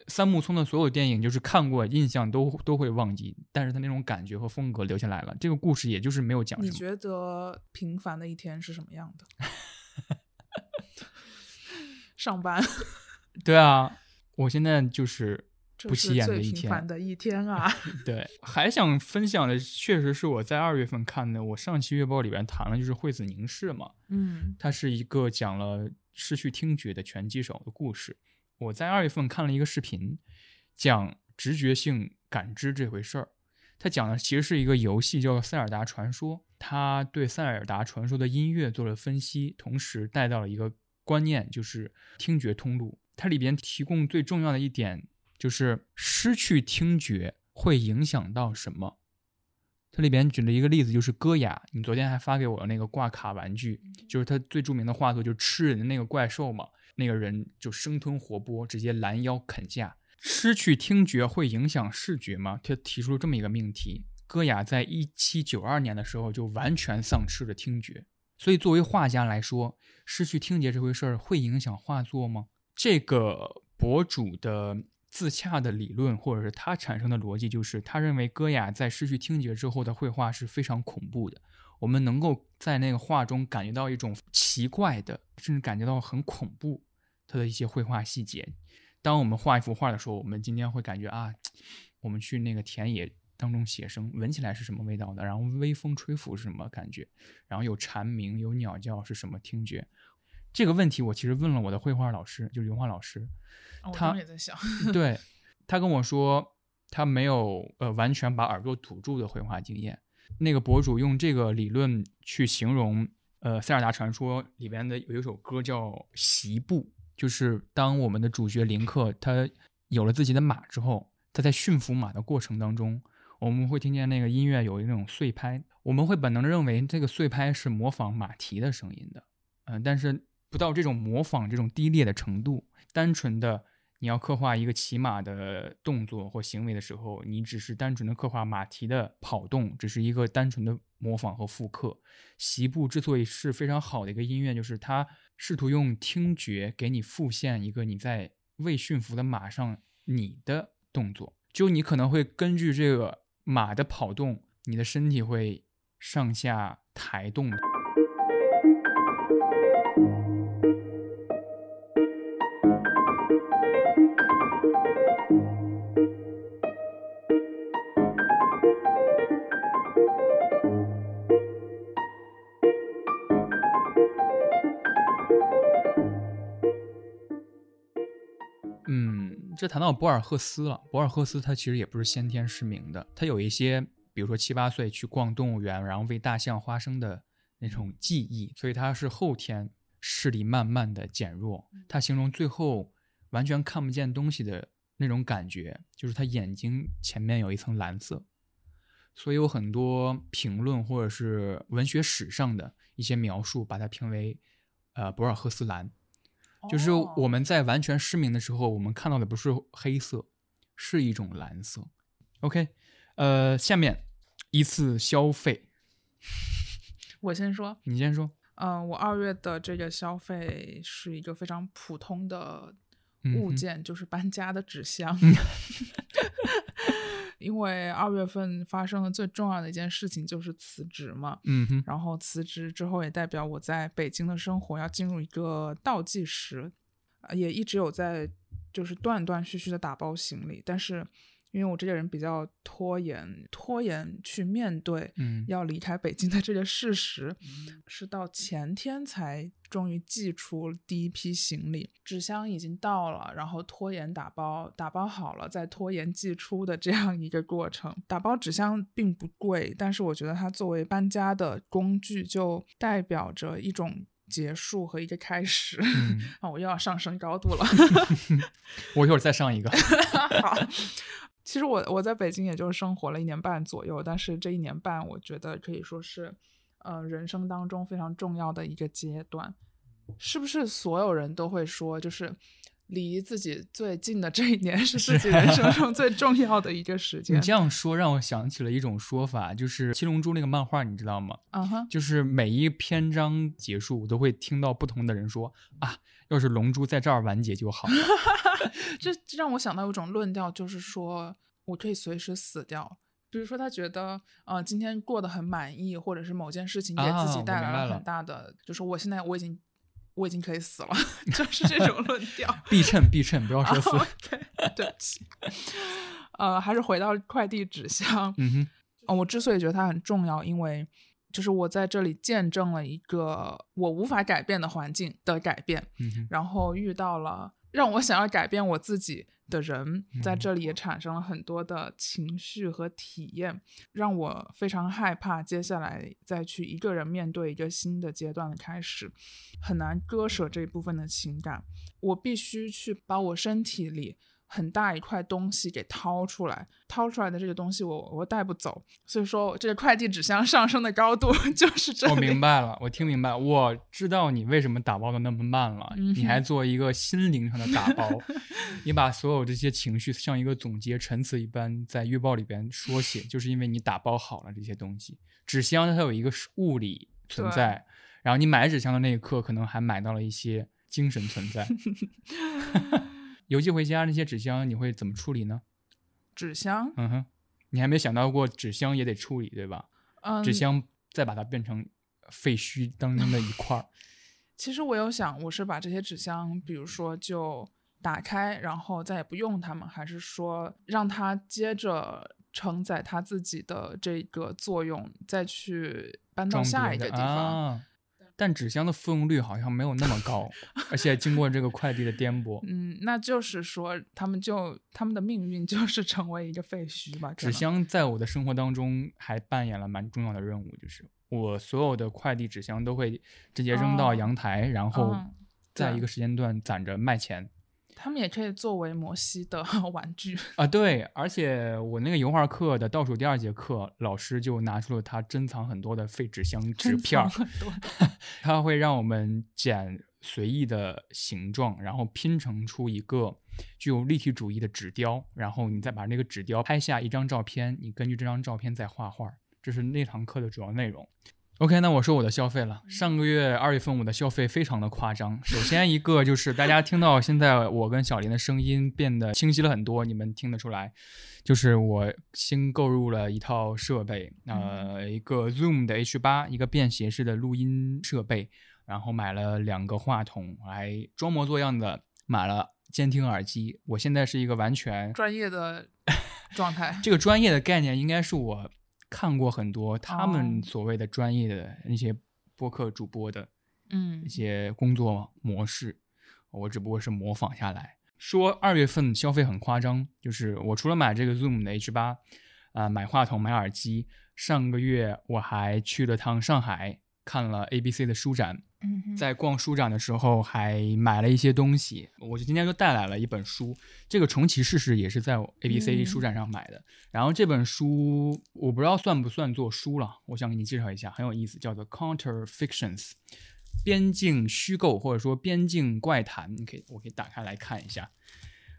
三木聪的所有电影，就是看过印象都都会忘记，但是他那种感觉和风格留下来了。这个故事也就是没有讲什么。你觉得平凡的一天是什么样的？上班，对啊，我现在就是这不起眼的一天。凡的一天啊！对，还想分享的确实是我在二月份看的，我上期月报里边谈了，就是惠子凝视嘛，嗯它是一个讲了失去听觉的拳击手的故事。我在二月份看了一个视频，讲直觉性感知这回事儿。它讲的其实是一个游戏，叫《塞尔达传说》。它对塞尔达传说的音乐做了分析，同时带到了一个观念，就是听觉通路。它里边提供最重要的一点就是失去听觉会影响到什么。它里边举了一个例子，就是戈雅。你昨天还发给我的那个挂卡玩具，就是他最著名的画作，就吃人的那个怪兽嘛。那个人就生吞活剥，直接拦腰啃下。失去听觉会影响视觉吗？他提出了这么一个命题。戈雅在一七九二年的时候就完全丧失了听觉，所以作为画家来说，失去听觉这回事儿会影响画作吗？这个博主的自洽的理论，或者是他产生的逻辑，就是他认为戈雅在失去听觉之后的绘画是非常恐怖的。我们能够在那个画中感觉到一种奇怪的，甚至感觉到很恐怖他的一些绘画细节。当我们画一幅画的时候，我们今天会感觉啊，我们去那个田野当中写生，闻起来是什么味道的？然后微风吹拂是什么感觉？然后有蝉鸣，有鸟叫是什么听觉？这个问题我其实问了我的绘画老师，就是油画老师，哦他也在想，对他跟我说，他没有呃完全把耳朵堵住的绘画经验。那个博主用这个理论去形容，呃，《塞尔达传说》里边的有一首歌叫《席布》，就是当我们的主角林克他有了自己的马之后，他在驯服马的过程当中，我们会听见那个音乐有一种碎拍，我们会本能的认为这个碎拍是模仿马蹄的声音的，嗯、但是不到这种模仿这种低劣的程度，单纯的你要刻画一个骑马的动作或行为的时候，你只是单纯的刻画马蹄的跑动，只是一个单纯的模仿和复刻。席布之所以是非常好的一个音乐，就是它试图用听觉给你复现一个你在未驯服的马上你的动作，就你可能会根据这个马的跑动，你的身体会上下抬动。这谈到博尔赫斯了。博尔赫斯他其实也不是先天失明的，他有一些，比如说七八岁去逛动物园，然后喂大象花生的那种记忆，所以他是后天视力慢慢的减弱。他形容最后完全看不见东西的那种感觉，就是他眼睛前面有一层蓝色。所以有很多评论或者是文学史上的一些描述，把它评为呃博尔赫斯蓝。就是哦我们在完全失明的时候，我们看到的不是黑色，是一种蓝色。OK，呃，下面一次消费，我先说，你先说。嗯、我二月的这个消费是一个非常普通的物件，就是搬家的纸箱。因为二月份发生的最重要的一件事情就是辞职嘛。嗯哼，然后辞职之后，也代表我在北京的生活要进入一个倒计时，呃也一直有在就是断断续续的打包行李，但是因为我这个人比较拖延，拖延去面对嗯要离开北京的这个事实，是到前天才终于寄出第一批行李，纸箱已经到了，然后拖延打包，打包好了再拖延寄出的这样一个过程。打包纸箱并不贵，但是我觉得它作为搬家的工具，就代表着一种结束和一个开始。嗯，啊，我又要上升高度了。我一会儿再上一个。好，其实我我在北京也就生活了一年半左右，但是这一年半，我觉得可以说是，呃，人生当中非常重要的一个阶段。是不是所有人都会说，就是离自己最近的这一年是自己人生中最重要的一个时间你？这样说让我想起了一种说法，就是《七龙珠》那个漫画，你知道吗？啊哈，就是每一篇章结束，我都会听到不同的人说啊，要是龙珠在这儿完结就好了。这这让我想到有一种论调，就是说我可以随时死掉。比如说，他觉得，呃，今天过得很满意，或者是某件事情给自啊己带来了很大的，就是我现在我已经我已经可以死了，就是这种论调。必称必称，不要说死。OK，对不起。呃，还是回到快递纸箱。嗯哼，呃我之所以觉得它很重要，因为就是我在这里见证了一个我无法改变的环境的改变，然后遇到了让我想要改变我自己的人，在嗯这里也产生了很多的情绪和体验，让我非常害怕接下来再去一个人面对一个新的阶段的开始，很难割舍这一部分的情感。我必须去把我身体里很大一块东西给掏出来，掏出来的这个东西我我带不走，所以说这个快递纸箱上升的高度 就是这里。我明白了，我听明白了，我知道你为什么打包的那么慢了。嗯你还做一个心灵上的打包，你把所有这些情绪像一个总结陈词一般在月报里边说写，就是因为你打包好了这些东西。纸箱它有一个物理存在，然后你买纸箱的那一刻，可能还买到了一些精神存在。邮寄回家那些纸箱你会怎么处理呢？纸箱，嗯哼，你还没想到过纸箱也得处理，对吧？嗯，纸箱再把它变成废墟当中的一块儿。其实我有想，我是把这些纸箱，比如说就打开，然后再也不用它们，还是说让它接着承载它自己的这个作用，再去搬到下一个地方？啊。但纸箱的复用率好像没有那么高，而且经过这个快递的颠簸，嗯，那就是说，他们就他们的命运就是成为一个废墟吧？纸箱在我的生活当中还扮演了蛮重要的任务，就是我所有的快递纸箱都会直接扔到哦阳台，然后在一个时间段攒着卖钱。他们也可以作为摩西的 玩具。啊，对，而且我那个油画课的倒数第二节课，老师就拿出了他珍藏很多的废纸箱纸片儿 他会让我们剪随意的形状，然后拼成出一个具有立体主义的纸雕，然后你再把那个纸雕拍下一张照片，你根据这张照片再画画，这是那堂课的主要内容。OK，那我说我的消费了。上个月二月份我的消费非常的夸张。首先一个就是大家听到现在我跟小林的声音变得清晰了很多，你们听得出来，就是我新购入了一套设备，呃，一个 Zoom 的 H 八，一个便携式的录音设备，然后买了两个话筒，还装模作样的买了监听耳机。我现在是一个完全专业的状态。这个专业的概念应该是我看过很多他们哦所谓的专业的那些播客主播的嗯一些工作模式，我只不过是模仿下来。说二月份消费很夸张，就是我除了买这个 Zoom 的 H 八，啊，买话筒、买耳机，上个月我还去了趟上海，看了 ABC 的书展，在逛书展的时候还买了一些东西，我就今天就带来了一本书，这个重启试试也是在 ABC 嗯书展上买的。然后这本书我不知道算不算作书了，我想给你介绍一下，很有意思，叫做 Counter Fictions，边境虚构或者说边境怪谈，你可以我可以打开来看一下。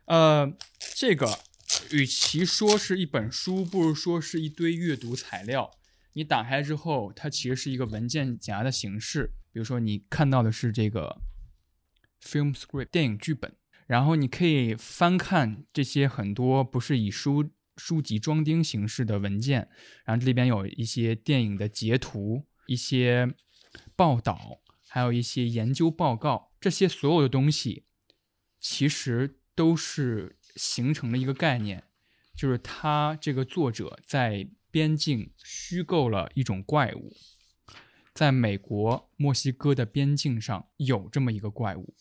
呃，这个与其说是一本书，不如说是一堆阅读材料。你打开之后，它其实是一个文件夹的形式。比如说，你看到的是这个 film script 电影剧本，然后你可以翻看这些很多不是以书书籍装订形式的文件，然后这里边有一些电影的截图、一些报道，还有一些研究报告，这些所有的东西其实都是形成了一个概念，就是他这个作者在边境虚构了一种怪物，在美国墨西哥的边境上有这么一个怪物。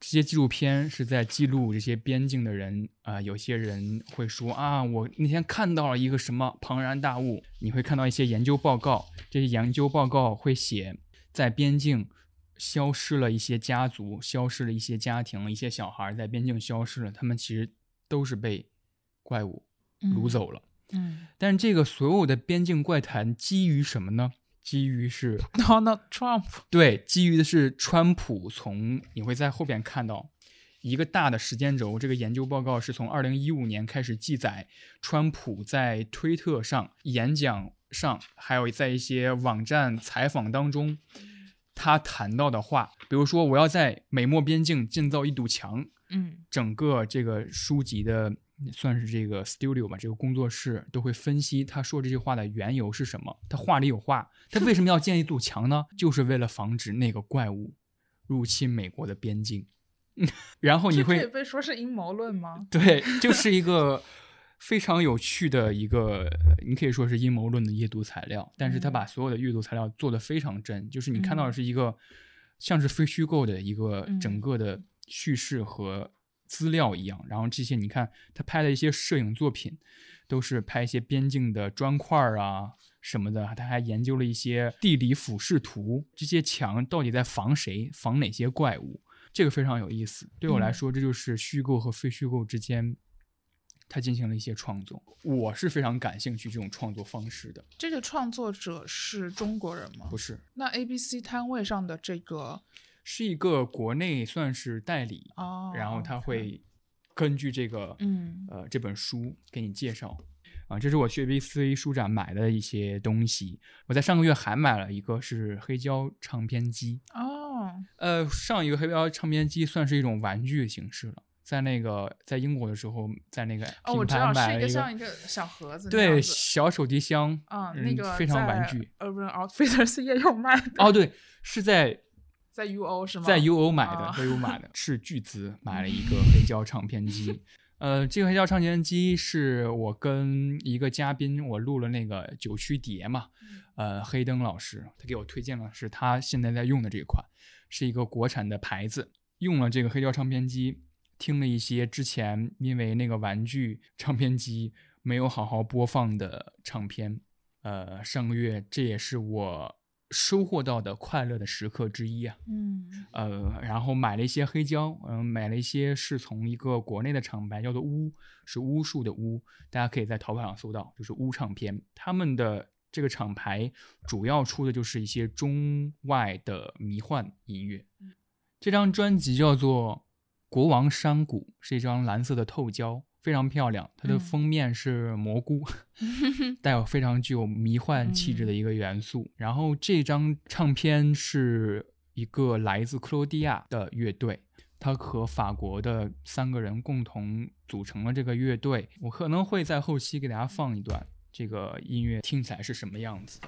这些纪录片是在记录这些边境的人啊、有些人会说啊，我那天看到了一个什么庞然大物。你会看到一些研究报告，这些研究报告会写在边境消失了一些家族，消失了一些家庭，一些小孩在边境消失了，他们其实都是被怪物掳走了。嗯但是这个所有的边境怪谈基于什么呢？基于是，Donald Trump，对，基于的是川普从你会在后边看到一个大的时间轴。这个研究报告是从二零一五年开始记载川普在推特上、演讲上，还有在一些网站采访当中，他谈到的话，比如说我要在美墨边境建造一堵墙，嗯整个这个书籍的算是这个 studio 吧，这个工作室都会分析他说这句话的缘由是什么。他话里有话，他为什么要建一堵墙呢？就是为了防止那个怪物入侵美国的边境。然后你会被说是阴谋论吗？对，就 是一个非常有趣的一个，呃你可以说是阴谋论的阅读材料，但是他嗯把所有的阅读材料做得非常真，就是你看到的嗯是一个像是非虚构的一个整嗯个的叙事和资料一样。然后这些你看他拍的一些摄影作品，都是拍一些边境的砖块儿啊。什么的，他还研究了一些地理俯视图，这些墙到底在防谁，防哪些怪物？这个非常有意思。对我来嗯说，这就是虚构和非虚构之间，他进行了一些创作。我是非常感兴趣这种创作方式的。这个创作者是中国人吗不？是，那 ABC 摊位上的这个是一个国内算是代理，哦，然后他会根据这个嗯呃这本书给你介绍。啊，这是我去 ABC 书展买的一些东西。我在上个月还买了一个是黑胶唱片机，哦，呃，上一个黑胶唱片机算是一种玩具形式了。在那个在英国的时候，在那个哦，我品牌知道是一买了一个像一个小盒子那对小手提箱啊，嗯那个非常玩具。Urban Outfitters 也有卖的，哦，对，是在在 UO 是吗？在 UO 买的，啊在 UO 买的，斥巨资买了一个黑胶唱片机。呃，这个黑胶唱片机是我跟一个嘉宾，我录了那个九曲碟嘛，呃，黑灯老师他给我推荐了，是他现在在用的这款，是一个国产的牌子，用了这个黑胶唱片机，听了一些之前因为那个玩具唱片机没有好好播放的唱片，呃，上个月这也是我收获到的快乐的时刻之一啊。嗯呃，然后买了一些黑胶，嗯、买了一些是从一个国内的厂牌叫做巫，是巫术的巫，大家可以在淘宝上搜到，就是巫唱片。他们的这个厂牌主要出的就是一些中外的迷幻音乐。这张专辑叫做《国王山谷》，是一张蓝色的透胶，非常漂亮。它的嗯封面是蘑菇，带有非常具有迷幻气质的一个元素。然后这张唱片是一个来自克罗地亚的乐队，他和法国的三个人共同组成了这个乐队。我可能会在后期给大家放一段这个音乐，听起来是什么样子。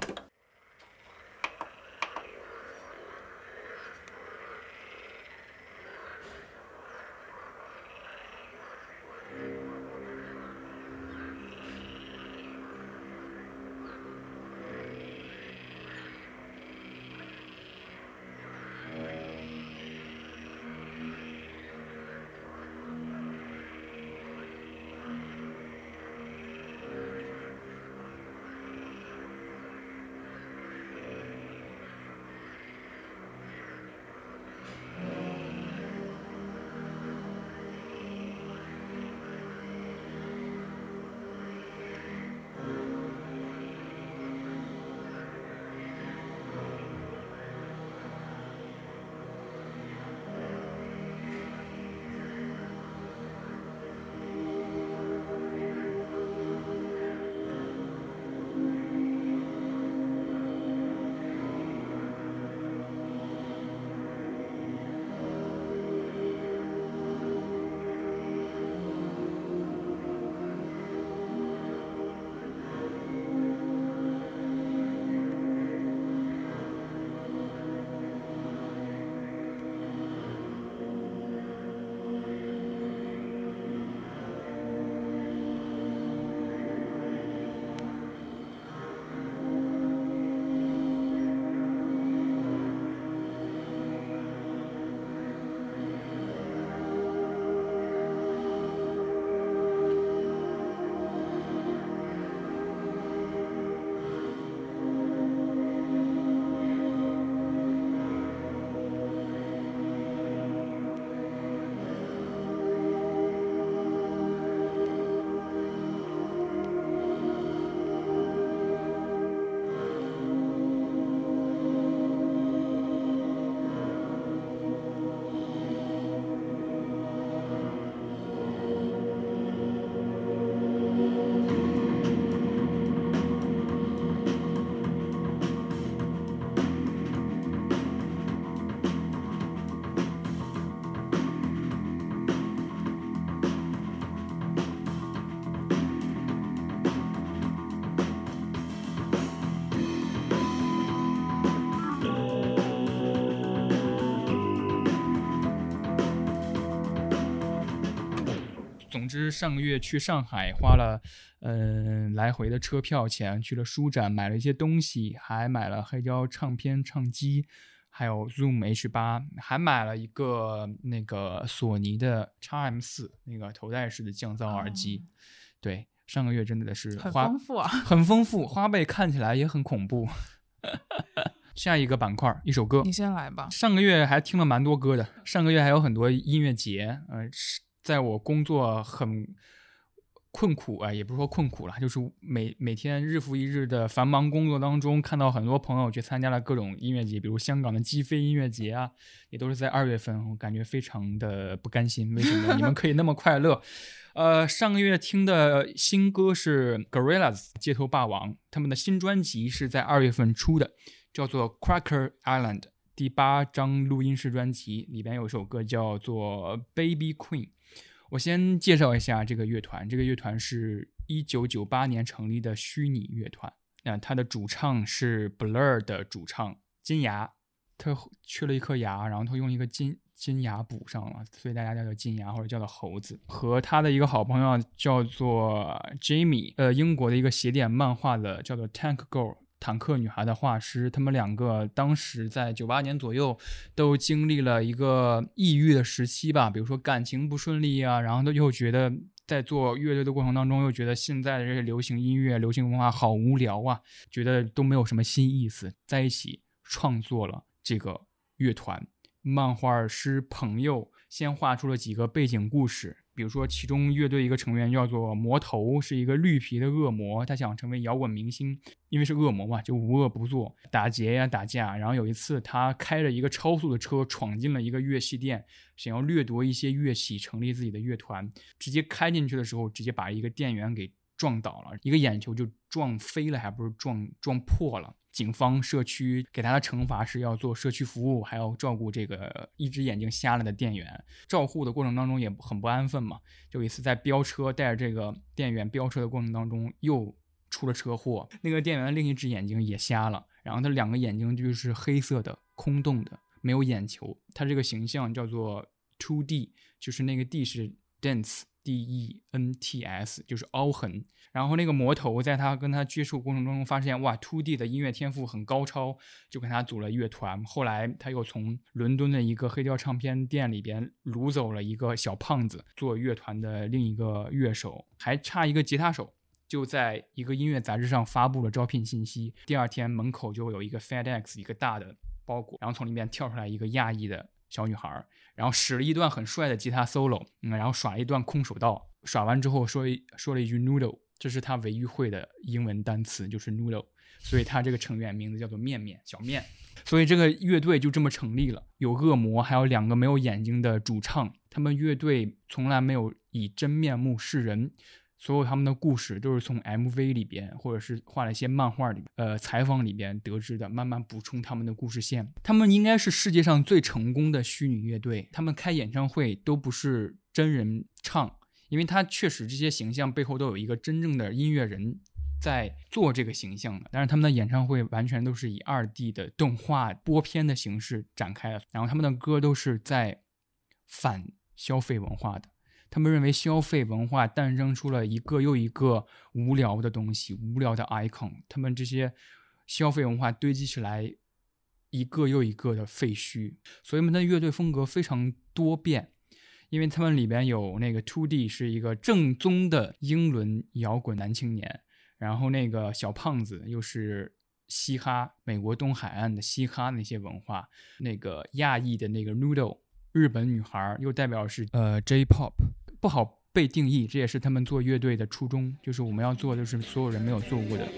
总之上个月去上海花了嗯、来回的车票钱，去了书展买了一些东西，还买了黑胶唱片唱机。还有 Zoom H 八，还买了一个那个索尼的 x M 四那个头戴式的降噪耳机。对，上个月真的是哦很丰富啊。很丰富，花呗看起来也很恐怖。下一个板块，一首歌你。先来吧。上个月还听了蛮多歌的，上个月还有很多音乐节。呃，是在我工作很困苦啊、也不是说困苦了，就是每每天日复一日的繁忙工作当中，看到很多朋友去参加了各种音乐节，比如香港的击飞音乐节啊，也都是在二月份，我感觉非常的不甘心。为什么你们可以那么快乐？呃，上个月听的新歌是 Gorillaz 街头霸王，他们的新专辑是在二月份出的，叫做 Cracker Island，第八张录音室专辑，里边有首歌叫做 Baby Queen。我先介绍一下这个乐团，这个乐团是一九九八年成立的虚拟乐团。那它的主唱是 Blur 的主唱金牙，他缺了一颗牙，然后他用一个金金牙补上了，所以大家叫做金牙或者叫做猴子。和他的一个好朋友叫做 Jamie，呃，英国的一个写点漫画的叫做 Tank Girl。坦克女孩的画师，他们两个当时在九八年左右都经历了一个抑郁的时期吧，比如说感情不顺利啊，然后他又觉得在做乐队的过程当中，又觉得现在的这些流行音乐、流行文化好无聊啊，觉得都没有什么新意思，在一起创作了这个乐团。漫画师朋友先画出了几个背景故事，比如说其中乐队一个成员叫做魔头，是一个绿皮的恶魔，他想成为摇滚明星，因为是恶魔嘛，就无恶不作，打劫呀、打架。然后有一次，他开着一个超速的车闯进了一个乐器店，想要掠夺一些乐器，成立自己的乐团。直接开进去的时候，直接把一个店员给撞倒了，一个眼球就撞飞了，还不是撞撞破了。警方、社区给他的惩罚是要做社区服务，还要照顾这个一只眼睛瞎了的店员。照护的过程当中也很不安分嘛。就有一次在飙车，带着这个店员飙车的过程当中，又出了车祸。那个店员的另一只眼睛也瞎了，然后他两个眼睛就是黑色的、空洞的，没有眼球。他这个形象叫做 Two D，就是那个 D 是 dense。D E N T S 就是凹痕，然后那个魔头在他跟他接触过程中发现，哇，Two D 的音乐天赋很高超，就跟他组了乐团。后来他又从伦敦的一个黑胶唱片店里边掳走了一个小胖子做乐团的另一个乐手，还差一个吉他手。就在一个音乐杂志上发布了招聘信息，第二天门口就有一个 FedEx 一个大的包裹，然后从里面跳出来一个亚裔的小女孩，然后使了一段很帅的吉他 solo，嗯，然后耍了一段空手道，耍完之后说一说了一句 noodle，这是他唯一会的英文单词，就是 noodle，所以他这个成员名字叫做面面小面，所以这个乐队就这么成立了，有恶魔，还有两个没有眼睛的主唱，他们乐队从来没有以真面目示人。所有他们的故事都是从 MV 里边，或者是画了一些漫画里，呃，采访里边得知的，慢慢补充他们的故事线。他们应该是世界上最成功的虚拟乐队。他们开演唱会都不是真人唱，因为他确实这些形象背后都有一个真正的音乐人在做这个形象的。但是他们的演唱会完全都是以二 D 的动画播片的形式展开的，然后他们的歌都是在反消费文化的。他们认为消费文化诞生出了一个又一个无聊的东西，无聊的 icon。他们这些消费文化堆积起来一个又一个的废墟，所以他们的乐队风格非常多变。因为他们里边有那个 Two D 是一个正宗的英伦摇滚男青年，然后那个小胖子又是嘻哈，美国东海岸的嘻哈那些文化，那个亚裔的那个 Noodle。日本女孩又代表是呃 J-pop，不好被定义，这也是他们做乐队的初衷，就是我们要做的是所有人没有做过的。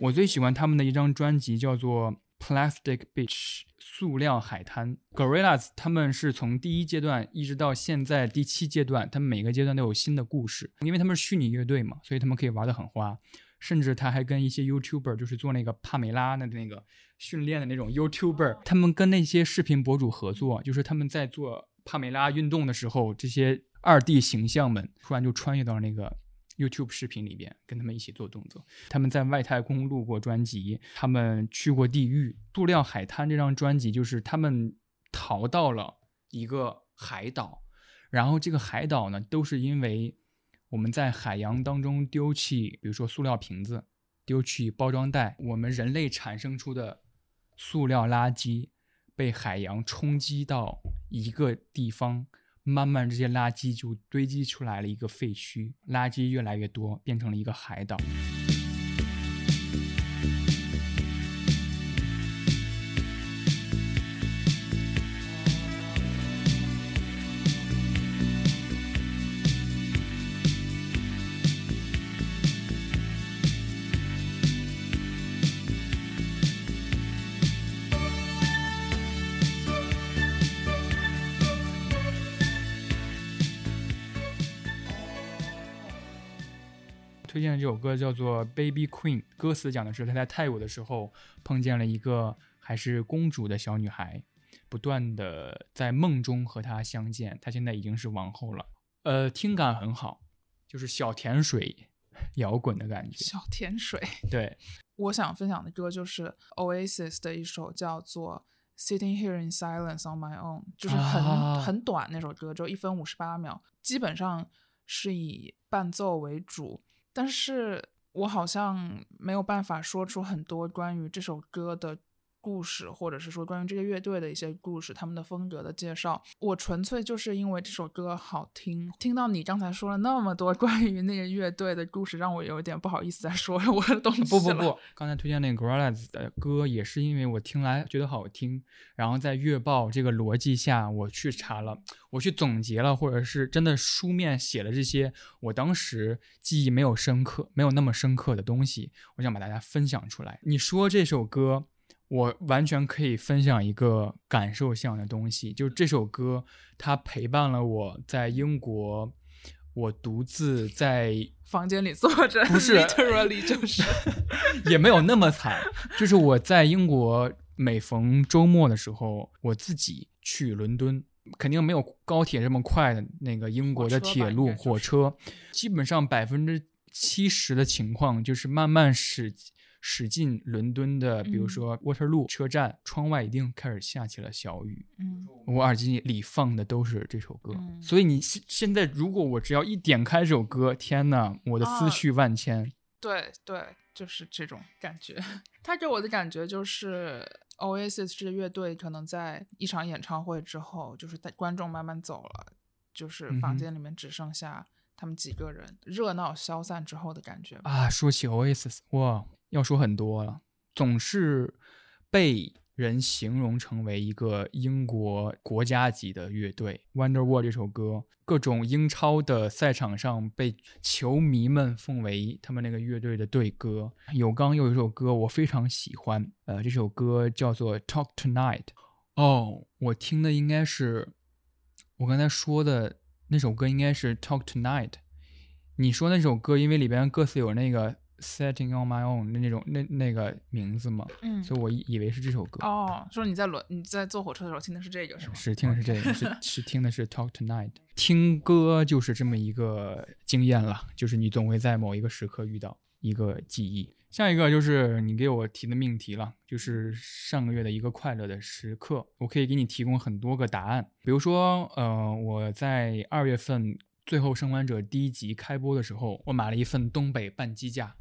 我最喜欢他们的一张专辑叫做《Plastic Beach》塑料海滩。，Gorillas，他们是从第一阶段一直到现在第七阶段，他们每个阶段都有新的故事，因为他们是虚拟乐队嘛，所以他们可以玩得很花。甚至他还跟一些 YouTuber，就是做那个帕梅拉的那个训练的那种 YouTuber，他们跟那些视频博主合作，就是他们在做帕梅拉运动的时候，这些二 D 形象们突然就穿越到那个 YouTube 视频里边，跟他们一起做动作。他们在外太空录过专辑，他们去过地狱。《塑料海滩》这张专辑就是他们逃到了一个海岛，然后这个海岛呢，都是因为我们在海洋当中丢弃，比如说塑料瓶子、丢弃包装袋，我们人类产生出的塑料垃圾被海洋冲击到一个地方，慢慢这些垃圾就堆积出来了一个废墟，垃圾越来越多，变成了一个海岛。这首歌叫做《Baby Queen》，歌词讲的是他在泰国的时候碰见了一个还是公主的小女孩，不断的在梦中和她相见。她现在已经是王后了，呃，听感很好，就是小甜水摇滚的感觉。小甜水。对，我想分享的歌就是 Oasis 的一首叫做《Sitting Here in Silence on My Own》，就是很、啊很短那首歌，就一分五十八秒，基本上是以伴奏为主，但是我好像没有办法说出很多关于这首歌的。故事，或者是说关于这个乐队的一些故事，他们的风格的介绍，我纯粹就是因为这首歌好听。听到你刚才说了那么多关于那个乐队的故事，让我有点不好意思再说我的东西了不不不，刚才推荐那个 Gorillaz 的歌也是因为我听来觉得好听，然后在月报这个逻辑下，我去查了，我去总结了，或者是真的书面写了这些我当时记忆没有深刻、没有那么深刻的东西，我想把大家分享出来。你说这首歌。我完全可以分享一个感受向的东西，就是这首歌，它陪伴了我在英国，我独自在 房间里坐着，不是，literally 就是 也没有那么惨，就是我在英国每逢周末的时候，我自己去伦敦，肯定没有高铁这么快的那个英国的铁路火车，基本上百分之七十的情况就是慢慢驶驶进伦敦的，比如嗯说 Waterloo 车站，窗外一定开始下起了小雨，嗯，我耳机里放的都是这首歌，嗯所以你现现在如果我只要一点开这首歌，天呐，我的思啊绪万千。对对，就是这种感觉。他给我的感觉就是，Oasis 这个乐队可能在一场演唱会之后，就是在观众慢慢走了，就是房间里面只剩下他们几个人，热闹消散之后的感觉吧。啊，说起 Oasis，哇，要说很多了，总是被人形容成为一个英国国家级的乐队。Wonderwall 这首歌，各种英超的赛场上被球迷们奉为他们那个乐队的队歌。有刚有一首歌我非常喜欢，呃，这首歌叫做《Talk Tonight》。哦，我听的应该是我刚才说的那首歌，应该是《Talk Tonight》。你说那首歌，因为里边歌词有那个 “setting on my own” 的那种那那个名字嘛，嗯，所以我以以为是这首歌。哦，说你在轮你在坐火车的时候听的是这个是吗？是听的是这个，是是听的是 Talk Tonight。听歌就是这么一个经验了，就是你总会在某一个时刻遇到一个记忆。下一个就是你给我提的命题了，就是上个月的一个快乐的时刻。我可以给你提供很多个答案，比如说，呃，我在二月份《最后生还者》第一集开播的时候，我买了一份东北半鸡架，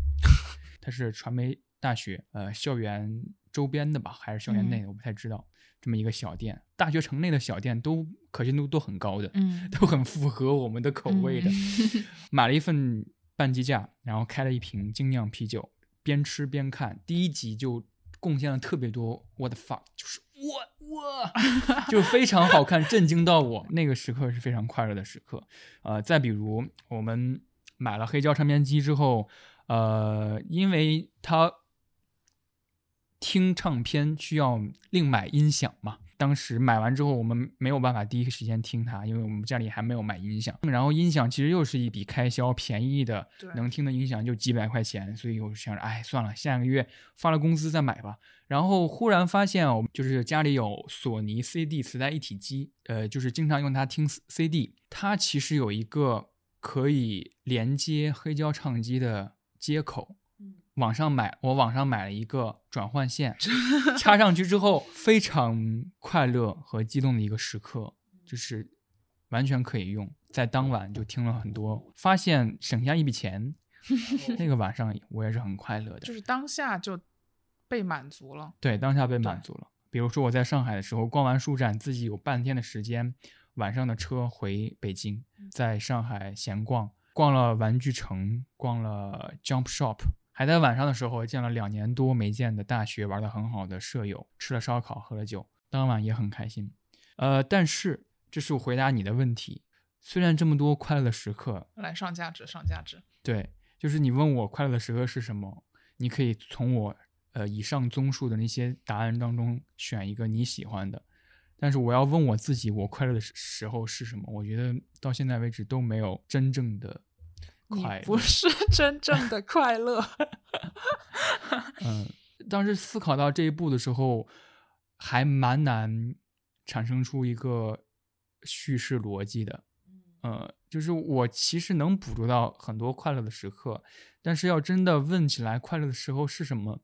它是传媒大学呃校园周边的吧，还是校园内的，我不太知道。这么一个小店，大学城内的小店都可信度都很高的，嗯，都很符合我们的口味的。嗯 买了一份半鸡架，然后开了一瓶精酿啤酒，边吃边看。第一集就贡献了特别多 what the fuck，就是我我，就非常好看，震惊到我。那个时刻是非常快乐的时刻。呃，再比如我们买了黑胶唱片机之后，呃，因为他听唱片需要另买音响嘛，当时买完之后，我们没有办法第一个时间听它，因为我们家里还没有买音响。然后音响其实又是一笔开销，便宜的能听的音响就几百块钱，所以我就想着，哎，算了，下个月发了工资再买吧。然后忽然发现哦，就是家里有索尼 CD 磁带一体机，呃，就是经常用它听 CD，它其实有一个可以连接黑胶唱机的接口。网上买，我网上买了一个转换线，插上去之后非常快乐和激动的一个时刻，就是完全可以用，在当晚就听了很多，发现省下一笔钱，那个晚上我也是很快乐的。就是当下就被满足了。对，当下被满足了。比如说我在上海的时候，逛完书展，自己有半天的时间，晚上的车回北京，在上海闲逛，逛了玩具城，逛了 Jump Shop，还在晚上的时候见了两年多没见的大学玩的很好的舍友，吃了烧烤，喝了酒，当晚也很开心。呃，但是这是我回答你的问题，虽然这么多快乐的时刻，来上价值，上价值。对，就是你问我快乐的时刻是什么，你可以从我呃以上综述的那些答案当中选一个你喜欢的。但是我要问我自己，我快乐的时时候是什么？我觉得到现在为止都没有真正的快乐。不是真正的 快乐。嗯，当时思考到这一步的时候，还蛮难产生出一个叙事逻辑的。呃，就是我其实能捕捉到很多快乐的时刻，但是要真的问起来快乐的时候是什么，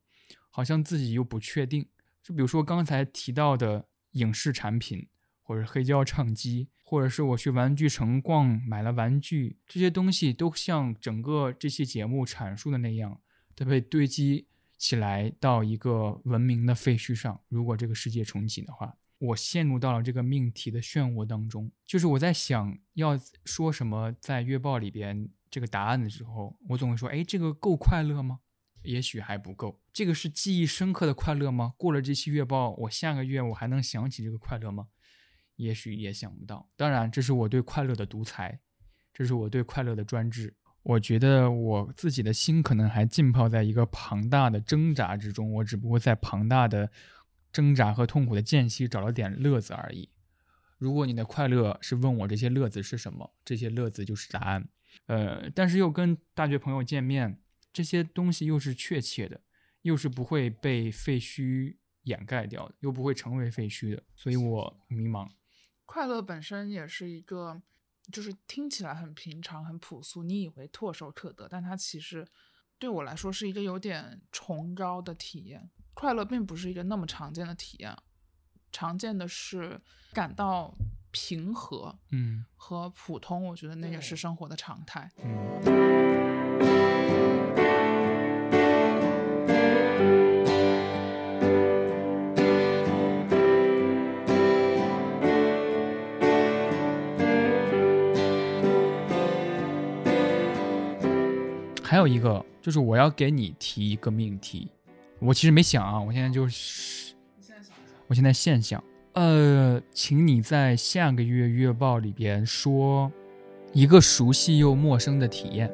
好像自己又不确定。就比如说刚才提到的影视产品，或者黑胶唱机，或者是我去玩具城逛买了玩具，这些东西都像整个这期节目阐述的那样，都被堆积起来到一个文明的废墟上。如果这个世界重启的话，我陷入到了这个命题的漩涡当中。就是我在想要说什么，在月报里边这个答案的时候，我总会说：“哎，这个够快乐吗？”也许还不够。这个是记忆深刻的快乐吗？过了这期月报，我下个月我还能想起这个快乐吗？也许也想不到。当然，这是我对快乐的独裁，这是我对快乐的专制。我觉得我自己的心可能还浸泡在一个庞大的挣扎之中，我只不过在庞大的挣扎和痛苦的间隙找了点乐子而已。如果你的快乐是问我这些乐子是什么，这些乐子就是答案。呃，但是又跟大学朋友见面，这些东西又是确切的，又是不会被废墟掩盖掉的，又不会成为废墟的，所以我迷茫。快乐本身也是一个，就是听起来很平常、很朴素，你以为唾手可得，但它其实对我来说是一个有点崇高的体验。快乐并不是一个那么常见的体验，常见的是感到平和嗯和普通，我觉得那个是生活的常态。嗯还有一个就是我要给你提一个命题，我其实没想啊，我现在就是，我现在现想，呃，请你在下个月月报里边说一个熟悉又陌生的体验。